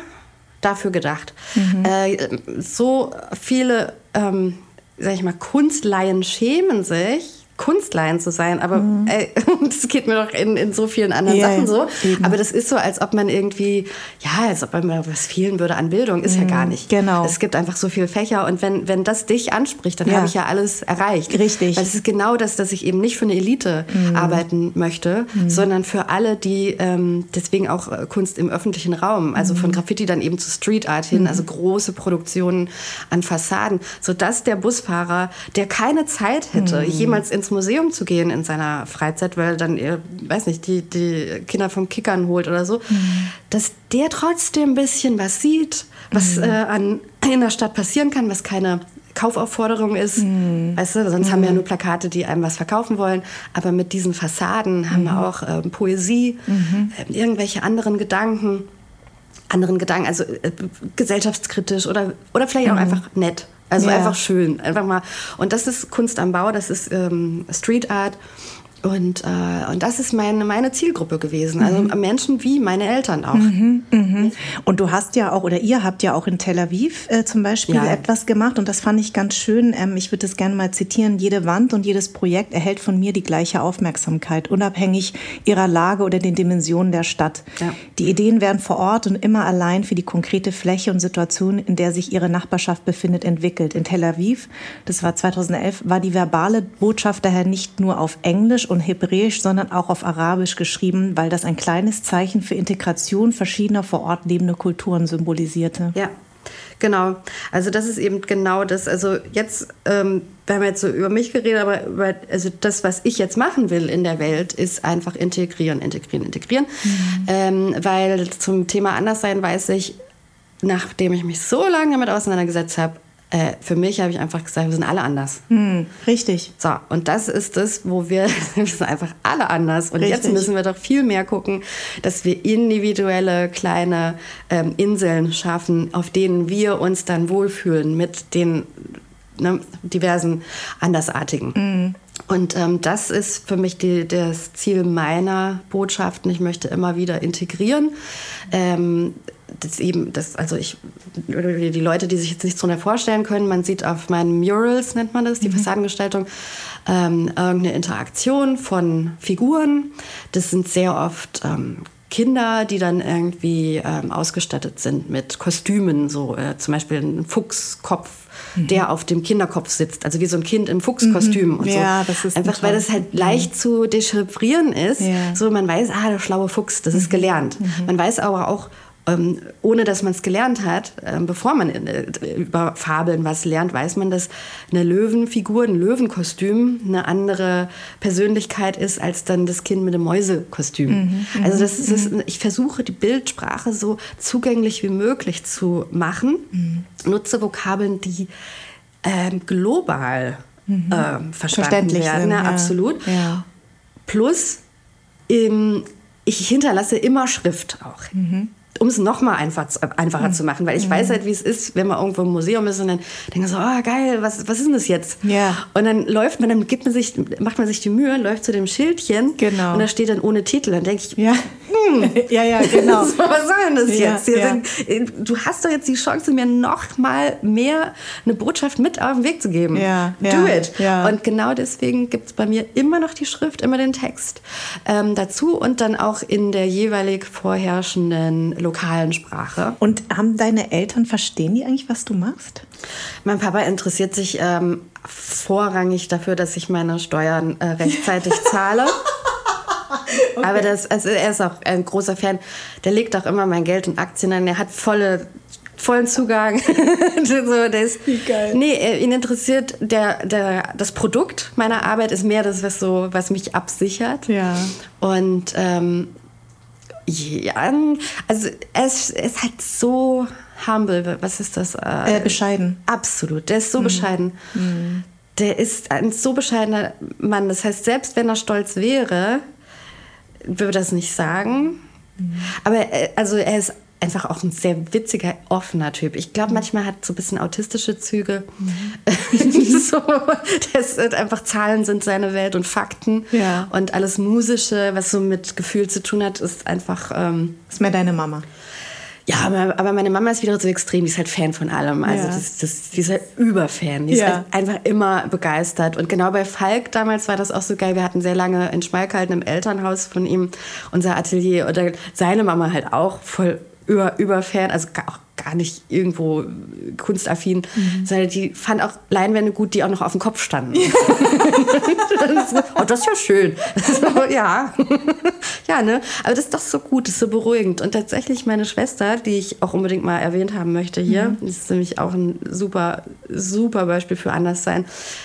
dafür gedacht. Mhm. Äh, so viele, ähm, sag ich mal, Kunstlaien schämen sich Kunstlein zu sein, aber mhm. ey, <laughs> das geht mir doch in, in so vielen anderen yeah, Sachen so. Eben. Aber das ist so, als ob man irgendwie, ja, als ob man was fehlen würde an Bildung, ist mhm. ja gar nicht. Genau. Es gibt einfach so viele Fächer und wenn, wenn das dich anspricht, dann ja. habe ich ja alles erreicht. Richtig. Weil es ist genau das, dass ich eben nicht für eine Elite mhm. arbeiten möchte, mhm. sondern für alle, die ähm, deswegen auch äh, Kunst im öffentlichen Raum, also von mhm. Graffiti dann eben zu Street Art hin, mhm. also große Produktionen an Fassaden, sodass der Busfahrer, der keine Zeit hätte, jemals in ins Museum zu gehen in seiner Freizeit, weil er dann, weiß nicht, die, die Kinder vom Kickern holt oder so, mhm. dass der trotzdem ein bisschen was sieht, was mhm. äh, an, in der Stadt passieren kann, was keine Kaufaufforderung ist. Mhm. Weißt du, sonst haben wir ja mhm. nur Plakate, die einem was verkaufen wollen. Aber mit diesen Fassaden haben wir mhm. auch äh, Poesie, äh, irgendwelche anderen Gedanken anderen Gedanken, also äh, gesellschaftskritisch oder, oder vielleicht auch mhm. einfach nett. Also ja. einfach schön, einfach mal. Und das ist Kunst am Bau, das ist ähm, Street Art. Und, äh, und das ist meine, meine Zielgruppe gewesen. Also mhm. Menschen wie meine Eltern auch. Mhm, mh. Und du hast ja auch, oder ihr habt ja auch in Tel Aviv äh, zum Beispiel ja. etwas gemacht und das fand ich ganz schön. Ähm, ich würde das gerne mal zitieren. Jede Wand und jedes Projekt erhält von mir die gleiche Aufmerksamkeit, unabhängig ihrer Lage oder den Dimensionen der Stadt. Ja. Die Ideen werden vor Ort und immer allein für die konkrete Fläche und Situation, in der sich ihre Nachbarschaft befindet, entwickelt. In Tel Aviv, das war 2011, war die verbale Botschaft daher nicht nur auf Englisch und Hebräisch, sondern auch auf Arabisch geschrieben, weil das ein kleines Zeichen für Integration verschiedener vor Ort lebender Kulturen symbolisierte. Ja, Genau, also das ist eben genau das. Also jetzt, ähm, wir haben jetzt so über mich geredet, aber über, also das, was ich jetzt machen will in der Welt, ist einfach integrieren, integrieren, integrieren. Mhm. Ähm, weil zum Thema Anderssein weiß ich, nachdem ich mich so lange damit auseinandergesetzt habe, äh, für mich habe ich einfach gesagt, wir sind alle anders. Hm, richtig. So, und das ist das, wo wir, <laughs> wir sind einfach alle anders. Und richtig. jetzt müssen wir doch viel mehr gucken, dass wir individuelle kleine ähm, Inseln schaffen, auf denen wir uns dann wohlfühlen mit den ne, diversen Andersartigen. Mhm. Und ähm, das ist für mich die, das Ziel meiner Botschaften. Ich möchte immer wieder integrieren. Ähm, das eben, das, also ich, die Leute, die sich jetzt nichts darunter vorstellen können, man sieht auf meinen Murals, nennt man das, die mhm. Fassadengestaltung, ähm, irgendeine Interaktion von Figuren. Das sind sehr oft ähm, Kinder, die dann irgendwie ähm, ausgestattet sind mit Kostümen, so äh, zum Beispiel ein Fuchskopf, mhm. der auf dem Kinderkopf sitzt, also wie so ein Kind im Fuchskostüm mhm. und so. Ja, das ist Einfach weil das halt leicht zu dechiffrieren ist. Ja. So man weiß, ah, der schlaue Fuchs, das ist mhm. gelernt. Mhm. Man weiß aber auch, ähm, ohne dass man es gelernt hat, äh, bevor man äh, über Fabeln was lernt, weiß man, dass eine Löwenfigur, ein Löwenkostüm eine andere Persönlichkeit ist als dann das Kind mit dem Mäusekostüm. Mhm, mhm also das ist, mhm. ich versuche die Bildsprache so zugänglich wie möglich zu machen, mhm. nutze Vokabeln, die äh, global mhm. äh, verstanden werden, sind, ja. absolut. Ja. Plus ähm, ich hinterlasse immer Schrift auch. Um es noch mal einfach, einfacher mhm. zu machen, weil ich mhm. weiß halt, wie es ist, wenn man irgendwo im Museum ist und dann denkt man so, oh geil, was, was ist denn das jetzt? Ja. Und dann läuft man, dann gibt man sich, macht man sich die Mühe, läuft zu dem Schildchen genau. und da steht dann ohne Titel. Dann denke ich, ja, hm, <laughs> ja, ja, genau. <laughs> so, was soll denn das ja, jetzt? Ja. Sind, du hast doch jetzt die Chance, mir noch mal mehr eine Botschaft mit auf den Weg zu geben. Ja, Do it. Und genau deswegen gibt es bei mir immer noch die Schrift, immer den Text ähm, dazu und dann auch in der jeweilig vorherrschenden lokalen Sprache. Und haben deine Eltern, verstehen die eigentlich, was du machst? Mein Papa interessiert sich ähm, vorrangig dafür, dass ich meine Steuern äh, rechtzeitig <laughs> zahle. Okay. Aber das, also er ist auch ein großer Fan. Der legt auch immer mein Geld in Aktien an. Er hat volle vollen Zugang. <laughs> so, das, Wie geil. Nee, ihn interessiert der, der, das Produkt meiner Arbeit ist mehr das, was so, was mich absichert. Ja. Und ähm, ja, also es ist halt so humble. Was ist das? Äh, bescheiden. Absolut. Der ist so mhm. bescheiden. Mhm. Der ist ein so bescheidener Mann. Das heißt, selbst wenn er stolz wäre, würde das nicht sagen. Mhm. Aber äh, also er ist einfach auch ein sehr witziger, offener Typ. Ich glaube, mhm. manchmal hat so ein bisschen autistische Züge. Mhm. <laughs> <laughs> so, das sind einfach Zahlen sind seine Welt und Fakten. Ja. Und alles Musische, was so mit Gefühl zu tun hat, ist einfach. Ähm, ist mehr deine Mama. Ja, aber, meine Mama ist wieder so extrem, die ist halt Fan von allem. Also ja. das, das, die ist halt Überfan. Die ist halt einfach immer begeistert. Und genau bei Falk damals war das auch so geil. Wir hatten sehr lange in Schmalkalden im Elternhaus von ihm unser Atelier. Oder seine Mama halt auch voll über, überfern, also auch gar nicht irgendwo kunstaffin, mhm. sondern die fand auch Leinwände gut, die auch noch auf dem Kopf standen. <laughs> oh, das ist ja schön. ja. <laughs> ja, ne? Aber das ist doch so gut, das ist so beruhigend. Und tatsächlich meine Schwester, die ich auch unbedingt mal erwähnt haben möchte hier, mhm. ist nämlich auch ein super, super Beispiel für Anderssein.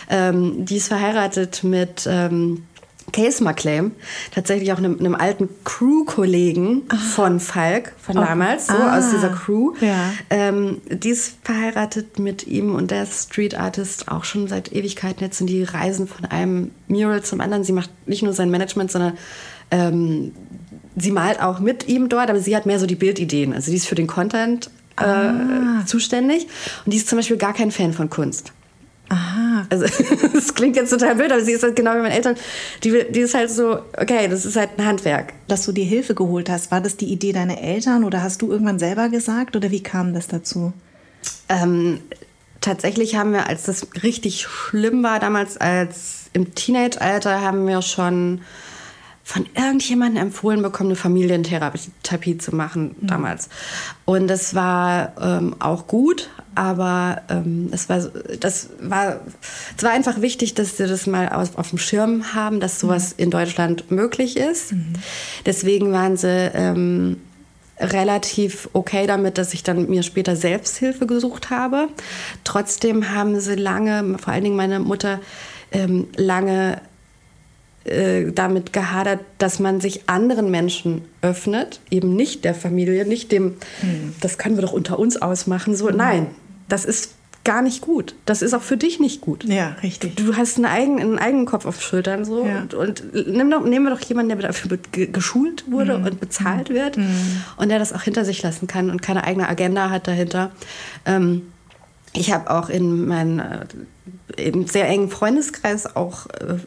Ähm, die ist verheiratet mit ähm, Case McClaim, tatsächlich auch einem, einem alten Crew-Kollegen ah. von Falk, von oh. damals, so ah. aus dieser Crew. Ja. Ähm, die ist verheiratet mit ihm und der Street Artist auch schon seit Ewigkeiten jetzt sind die Reisen von einem Mural zum anderen. Sie macht nicht nur sein Management, sondern ähm, sie malt auch mit ihm dort, aber sie hat mehr so die Bildideen. Also die ist für den Content äh, ah. zuständig und die ist zum Beispiel gar kein Fan von Kunst. Aha. Also <laughs> das klingt jetzt total blöd, aber sie ist halt genau wie meine Eltern. Die, die ist halt so, okay, das ist halt ein Handwerk. Dass du dir Hilfe geholt hast, war das die Idee deiner Eltern oder hast du irgendwann selber gesagt oder wie kam das dazu? Ähm, tatsächlich haben wir, als das richtig schlimm war, damals als im Teenage-Alter, haben wir schon von irgendjemandem empfohlen bekommen, eine Familientherapie zu machen mhm. damals. Und das war ähm, auch gut, aber ähm, es war, das war, es war einfach wichtig, dass wir das mal auf, auf dem Schirm haben, dass sowas mhm. in Deutschland möglich ist. Mhm. Deswegen waren sie ähm, relativ okay damit, dass ich dann mir später Selbsthilfe gesucht habe. Trotzdem haben sie lange, vor allen Dingen meine Mutter, ähm, lange äh, damit gehadert, dass man sich anderen Menschen öffnet, eben nicht der Familie, nicht dem, mhm. das können wir doch unter uns ausmachen. So, nein, das ist gar nicht gut. Das ist auch für dich nicht gut. Ja, richtig. Du hast einen eigenen, einen eigenen Kopf auf Schultern so ja. und, und nimm doch, nehmen wir doch jemanden, der dafür geschult wurde mhm. und bezahlt wird mhm. und der das auch hinter sich lassen kann und keine eigene Agenda hat dahinter. Ähm, ich habe auch in meinem äh, sehr engen Freundeskreis auch äh,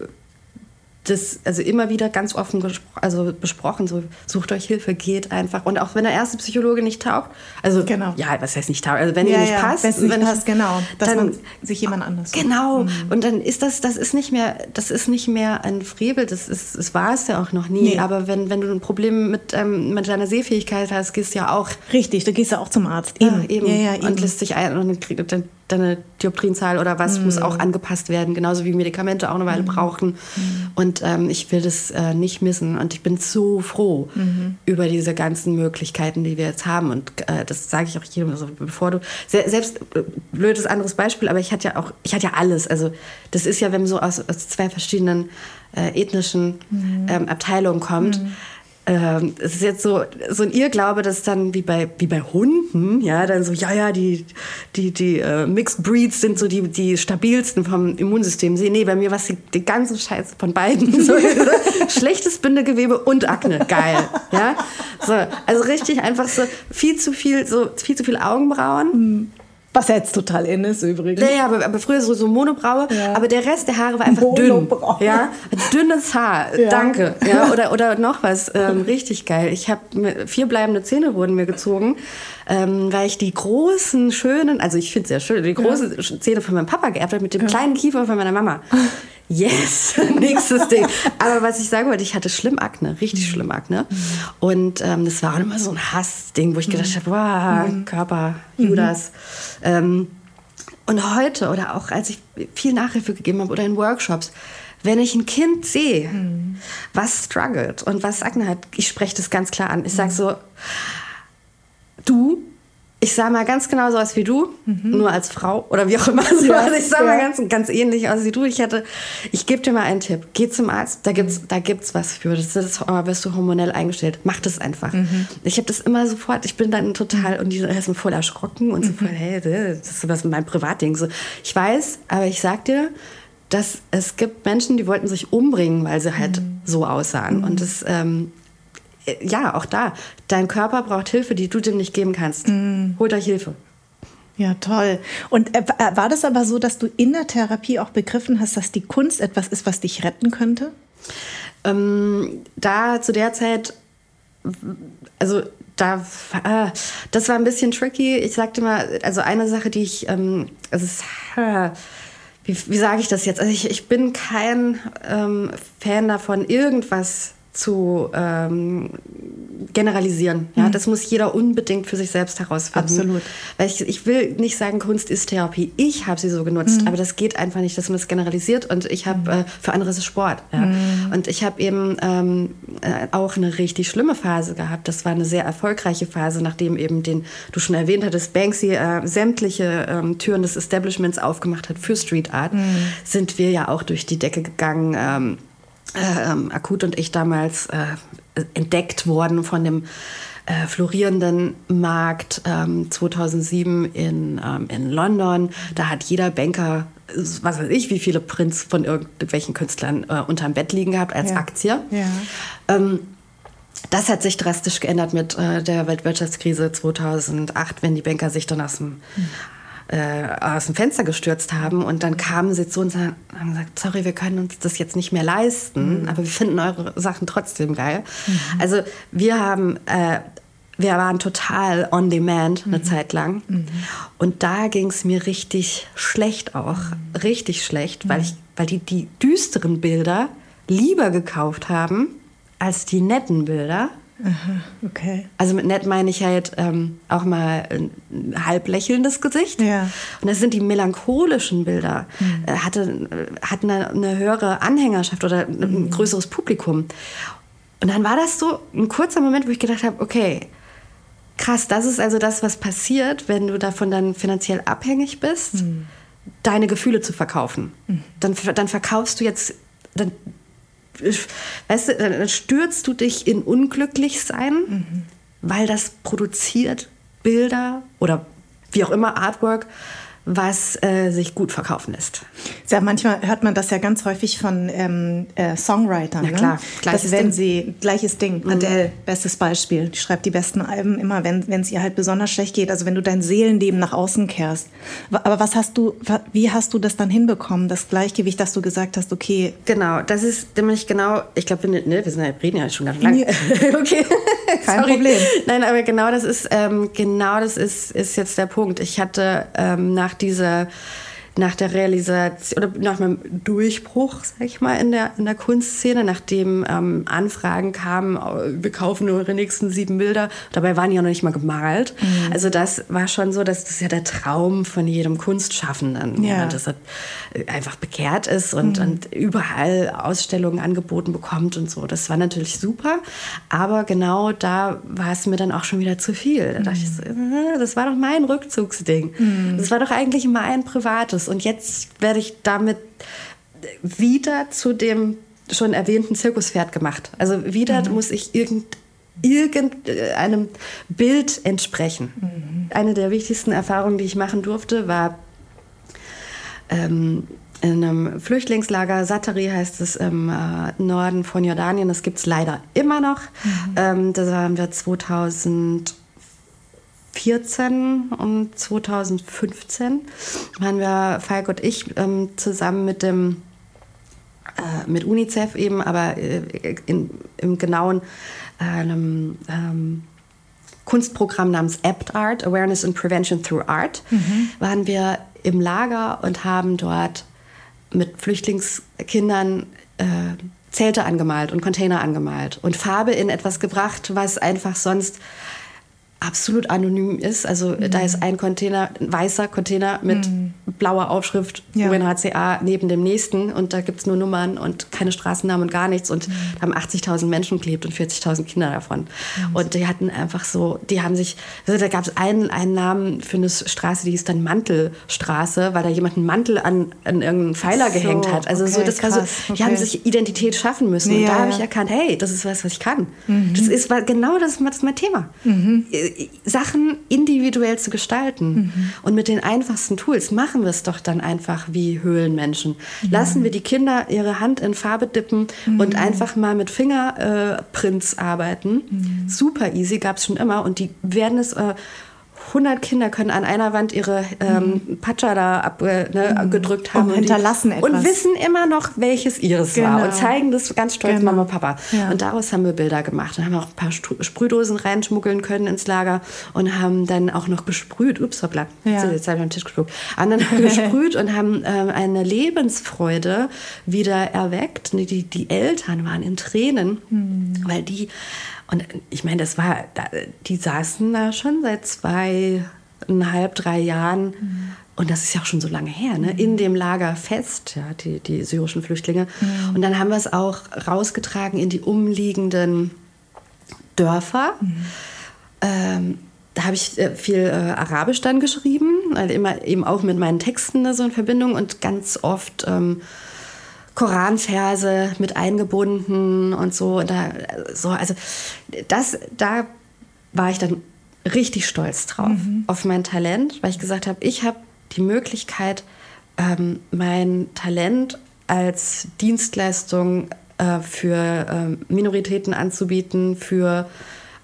das also immer wieder ganz offen also besprochen, so sucht euch Hilfe, geht einfach. Und auch wenn der erste Psychologe nicht taugt, also genau. ja, was heißt nicht taugt, also wenn ja, ihr nicht ja, passt, wenn nicht passt, genau, dass dann, man sich jemand anders Genau. Mhm. Und dann ist das, das ist nicht mehr, das ist nicht mehr ein Frevel, das ist, das war es ja auch noch nie. Nee. Aber wenn, wenn du ein Problem mit, ähm, mit deiner Sehfähigkeit hast, gehst du ja auch. Richtig, du gehst ja auch zum Arzt. Eben, ah, eben. Ja, eben. Und lässt sich ein und dann deine Dioptrienzahl oder was mm. muss auch angepasst werden, genauso wie Medikamente auch eine Weile mm. brauchen. Mm. Und ähm, ich will das äh, nicht missen. Und ich bin so froh -hmm. über diese ganzen Möglichkeiten, die wir jetzt haben. Und äh, das sage ich auch jedem, also bevor du, se selbst, äh, blödes anderes Beispiel, aber ich hatte ja auch, ich hatte ja alles. Also das ist ja, wenn man so aus, aus zwei verschiedenen äh, ethnischen mhm. ähm, Abteilungen kommt, mhm ähm, es ist jetzt so, so ein Irrglaube, dass dann wie bei, wie bei Hunden, ja, dann so, ja, ja, die, die, die äh, Mixed Breeds sind so die, die stabilsten vom Immunsystem. Nee, bei mir war es die, die ganze Scheiße von beiden. <laughs> So, schlechtes Bindegewebe und Akne, geil, ja. So, also richtig einfach so viel zu viel, so viel zu viel Augenbrauen. Mhm. Was jetzt total in ist übrigens. Ja, aber, aber früher so, so Monobraue. Ja. Aber der Rest der Haare war einfach dünn. Ja? Dünnes Haar. <laughs> Ja. Danke. Ja? Oder, oder noch was. Ähm, richtig geil. Ich habe vier bleibende Zähne wurden mir gezogen, ähm, weil ich die großen, schönen, also ich finde es sehr schön, die großen. Zähne von meinem Papa geerbt habe mit dem kleinen Kiefer von meiner Mama. Yes, <laughs> nächstes Ding. Aber was ich sagen wollte, ich hatte schlimm Akne, richtig schlimm Akne. Und ähm, das war auch immer so ein Hassding, wo ich gedacht habe, wow, mhm. Körper, Judas. Mhm. Ähm, und heute oder auch als ich viel Nachhilfe gegeben habe oder in Workshops, wenn ich ein Kind sehe, mhm. was struggelt und was Akne hat, ich spreche das ganz klar an. Ich sage so, du ich sah mal ganz genau so aus wie du, mhm. nur als Frau oder wie auch immer. <laughs> Ja, also ich sah ja. mal ganz, ganz ähnlich aus wie du. Ich hatte, ich gebe dir mal einen Tipp. Geh zum Arzt, da gibt's, da gibt's was für. Das ist, oh, wirst du hormonell eingestellt. Mach das einfach. Mhm. Ich habe das immer sofort, ich bin dann total, und die sind voll erschrocken und so voll, mhm. hey, das ist was mein Privatding. So, ich weiß, aber ich sag dir, dass es gibt Menschen, die wollten sich umbringen, weil sie halt mhm. so aussahen. Mhm. Und das ähm, ja, auch da, dein Körper braucht Hilfe, die du dem nicht geben kannst. Mhm. Holt euch Hilfe. Ja, toll. Und äh, war das aber so, dass du in der Therapie auch begriffen hast, dass die Kunst etwas ist, was dich retten könnte? Ähm, da zu der Zeit, also da, äh, das war ein bisschen tricky. Ich sagte mal, also eine Sache, die ich, ähm, also es, äh, wie, wie sage ich das jetzt? Also ich, ich bin kein ähm, Fan davon, irgendwas zu ähm, generalisieren. Ja, mhm. das muss jeder unbedingt für sich selbst herausfinden. Absolut. Weil ich, ich will nicht sagen, Kunst ist Therapie. Ich habe sie so genutzt, mhm. aber das geht einfach nicht, dass man das generalisiert. Und ich habe mhm. äh, für andere ist es Sport. Ja. Mhm. Und ich habe eben ähm, äh, auch eine richtig schlimme Phase gehabt. Das war eine sehr erfolgreiche Phase, nachdem eben den du schon erwähnt hattest, Banksy äh, sämtliche ähm, Türen des Establishments aufgemacht hat für Street Art, mhm. sind wir ja auch durch die Decke gegangen. Ähm, äh, ähm, Akut und ich damals äh, entdeckt worden von dem äh, florierenden Markt ähm, 2007 in, ähm, in London. Da hat jeder Banker, was weiß ich, wie viele Prints von irgendwelchen Künstlern äh, unterm Bett liegen gehabt als ja. Aktie. Ja. Ähm, das hat sich drastisch geändert mit äh, der Weltwirtschaftskrise 2008, wenn die Banker sich dann aus dem äh, aus dem Fenster gestürzt haben und dann kamen sie zu uns und haben gesagt, sorry, wir können uns das jetzt nicht mehr leisten, mhm. aber wir finden eure Sachen trotzdem geil. Mhm. Also wir haben äh, wir waren total on demand eine mhm. Zeit lang. Mhm. Und da ging es mir richtig schlecht auch. Mhm. Richtig schlecht, weil, ich, weil die die düsteren Bilder lieber gekauft haben als die netten Bilder. Aha, okay. Also mit nett meine ich halt ähm, auch mal ein halb lächelndes Gesicht. Ja. Und das sind die melancholischen Bilder. Mhm. Äh, hatte, hatten eine, eine höhere Anhängerschaft oder ein mhm. größeres Publikum. Und dann war das so ein kurzer Moment, wo ich gedacht habe, okay, krass, das ist also das, was passiert, wenn du davon dann finanziell abhängig bist, mhm. deine Gefühle zu verkaufen. Mhm. Dann, dann verkaufst du jetzt, dann weißt du, dann stürzt du dich in Unglücklichsein, mhm. weil das produziert Bilder oder wie auch immer Artwork, was äh, sich gut verkaufen lässt. Ja, manchmal hört man das ja ganz häufig von ähm, äh, Songwritern. Ja, ne? klar. Dass wenn Ding. sie, gleiches Ding, mhm. Adele, bestes Beispiel, die schreibt die besten Alben immer, wenn es ihr halt besonders schlecht geht, also wenn du dein Seelenleben nach außen kehrst. Aber was hast du, wie hast du das dann hinbekommen, das Gleichgewicht, dass du gesagt hast, okay. Genau, das ist nämlich genau, ich glaube, ne, wir sind ja, reden ja schon ganz lange. <laughs> okay. Kein Sorry. Problem. Nein, aber genau das ist, ähm, genau das ist, ist jetzt der Punkt. Ich hatte ähm, nach dieser nach der Realisation oder nach meinem Durchbruch, sag ich mal, in der, in der Kunstszene, nachdem ähm, Anfragen kamen, wir kaufen nur ihre nächsten sieben Bilder. Dabei waren die ja noch nicht mal gemalt. Mhm. Also das war schon so, dass das ja der Traum von jedem Kunstschaffenden, ja. ja dass er einfach bekehrt ist und, mhm. und überall Ausstellungen angeboten bekommt und so. Das war natürlich super, aber genau da war es mir dann auch schon wieder zu viel. Da dachte ich so, mhm. äh, das war doch mein Rückzugsding. Mhm. Das war doch eigentlich mein privates ist. Und jetzt werde ich damit wieder zu dem schon erwähnten Zirkuspferd gemacht. Also wieder mhm. muss ich irgend, irgendeinem Bild entsprechen. Mhm. Eine der wichtigsten Erfahrungen, die ich machen durfte, war ähm, in einem Flüchtlingslager, Satari heißt es im äh, Norden von Jordanien. Das gibt es leider immer noch. Mhm. Ähm, da waren wir 2000 2014 und 2015 waren wir, Falk und ich, ähm, zusammen mit dem äh, mit UNICEF eben, aber äh, in, im genauen äh, einem ähm, Kunstprogramm namens Apt Art, Awareness and Prevention Through Art, mhm. waren wir im Lager und haben dort mit Flüchtlingskindern äh, Zelte angemalt und Container angemalt und Farbe in etwas gebracht, was einfach sonst absolut anonym ist. Also mhm. da ist ein Container, ein weißer Container mit mhm. blauer Aufschrift ja. UNHCR neben dem nächsten und da gibt es nur Nummern und keine Straßennamen und gar nichts und mhm. da haben 80.000 Menschen gelebt und 40.000 Kinder davon. Mhm. Und die hatten einfach so, die haben sich, also da gab es einen, einen Namen für eine Straße, die hieß dann Mantelstraße, weil da jemand einen Mantel an, an irgendeinen Pfeiler so, gehängt hat. Also okay, so, das krass, war so, die haben sich Identität schaffen müssen. Ja, und da habe ich erkannt, hey, das ist was, was ich kann. Mhm. Das ist war genau das, das ist mein Thema mhm. Sachen individuell zu gestalten. Mhm. Und mit den einfachsten Tools machen wir es doch dann einfach wie Höhlenmenschen. Mhm. Lassen wir die Kinder ihre Hand in Farbe dippen mhm. und einfach mal mit Fingerprints arbeiten. Mhm. Super easy, gab es schon immer. Und die werden es äh, 100 Kinder können an einer Wand ihre ähm, mhm. Patscha da abgedrückt äh, ne, haben. Und hinterlassen die, etwas. Und wissen immer noch, welches ihres genau. war. Und zeigen das ganz stolz genau. Mama und Papa. Ja. Und daraus haben wir Bilder gemacht. Dann haben auch ein paar Sprühdosen reinschmuggeln können ins Lager und haben dann auch noch gesprüht. Ups, hoppla. Ja. Jetzt habe ich am Tisch gespuckt. Und dann haben gesprüht und haben ähm, eine Lebensfreude wieder erweckt. Die, die Eltern waren in Tränen, mhm. weil die und ich meine, das war, die saßen da schon seit zweieinhalb, drei Jahren. Mhm. Und das ist ja auch schon so lange her, ne? in dem Lager fest, ja, die, die syrischen Flüchtlinge. Mhm. Und dann haben wir es auch rausgetragen in die umliegenden Dörfer. Mhm. Ähm, da habe ich äh, viel äh, Arabisch dann geschrieben, also immer eben auch mit meinen Texten ne, so in Verbindung und ganz oft ähm, Koranverse mit eingebunden und so. Und da, so also das, da war ich dann richtig stolz drauf, mhm. auf mein Talent, weil ich gesagt habe, ich habe die Möglichkeit, ähm, mein Talent als Dienstleistung äh, für äh, Minoritäten anzubieten, für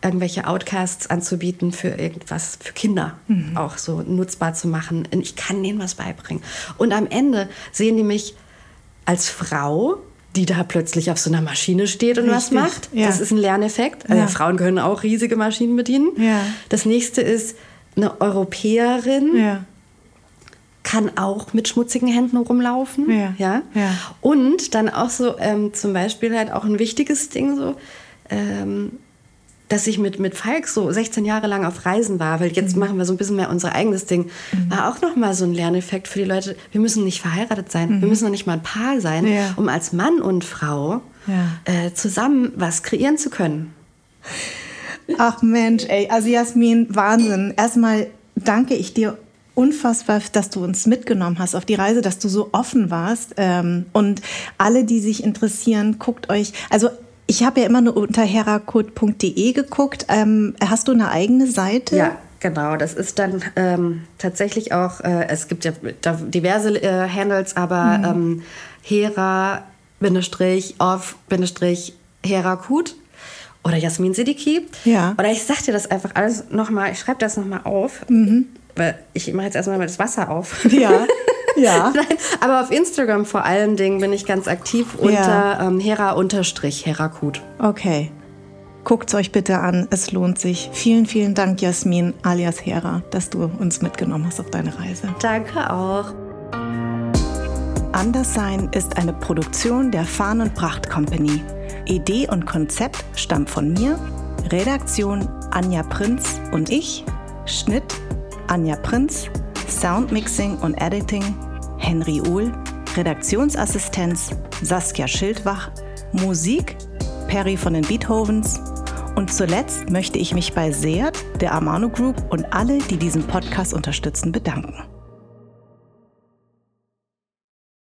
irgendwelche Outcasts anzubieten für irgendwas, für Kinder mhm. auch so nutzbar zu machen. Ich kann denen was beibringen. Und am Ende sehen die mich als Frau, die da plötzlich auf so einer Maschine steht und Richtig. was macht. Ja. Das ist ein Lerneffekt. Also ja. Frauen können auch riesige Maschinen bedienen. Ja. Das nächste ist eine Europäerin. Kann auch mit schmutzigen Händen rumlaufen. Ja. Und dann auch so ähm, zum Beispiel halt auch ein wichtiges Ding so, ähm, dass ich mit, mit Falk so 16 Jahre lang auf Reisen war, weil jetzt mhm. machen wir so ein bisschen mehr unser eigenes Ding, mhm. war auch nochmal so ein Lerneffekt für die Leute. Wir müssen nicht verheiratet sein, mhm. wir müssen noch nicht mal ein Paar sein, ja. um als Mann und Frau ja. äh, zusammen was kreieren zu können. Ach Mensch, ey, also Jasmin, Wahnsinn. Erstmal danke ich dir unfassbar, dass du uns mitgenommen hast auf die Reise, dass du so offen warst. Ähm, und alle, die sich interessieren, guckt euch, also ich habe ja immer nur unter herakut.de geguckt. Ähm, hast du eine eigene Seite? Ja, Genau, das ist dann ähm, tatsächlich auch, äh, es gibt ja diverse äh, Handles, aber mhm. ähm, Hera, Bindestrich, off, Bindestrich, Herakut oder Jasmin Siddiqui. Ja. Oder ich sag dir das einfach alles nochmal, ich schreibe das nochmal auf. Mhm ich mache jetzt erstmal das Wasser auf. Ja. <laughs> Ja. Nein, aber auf Instagram vor allen Dingen bin ich ganz aktiv unter ja. ähm, Hera-Herakut. Okay. Guckt es euch bitte an, es lohnt sich. Vielen, vielen Dank, Jasmin alias Hera, dass du uns mitgenommen hast auf deine Reise. Danke auch. Anderssein ist eine Produktion der Farn und Pracht Company. Idee und Konzept stammt von mir, Redaktion Anja Prinz und ich, Schnitt Anja Prinz, Soundmixing und Editing Henry Uhl, Redaktionsassistenz Saskia Schildwach, Musik Perry von den Beethovens und zuletzt möchte ich mich bei Seat, der Amano Group und alle, die diesen Podcast unterstützen, bedanken.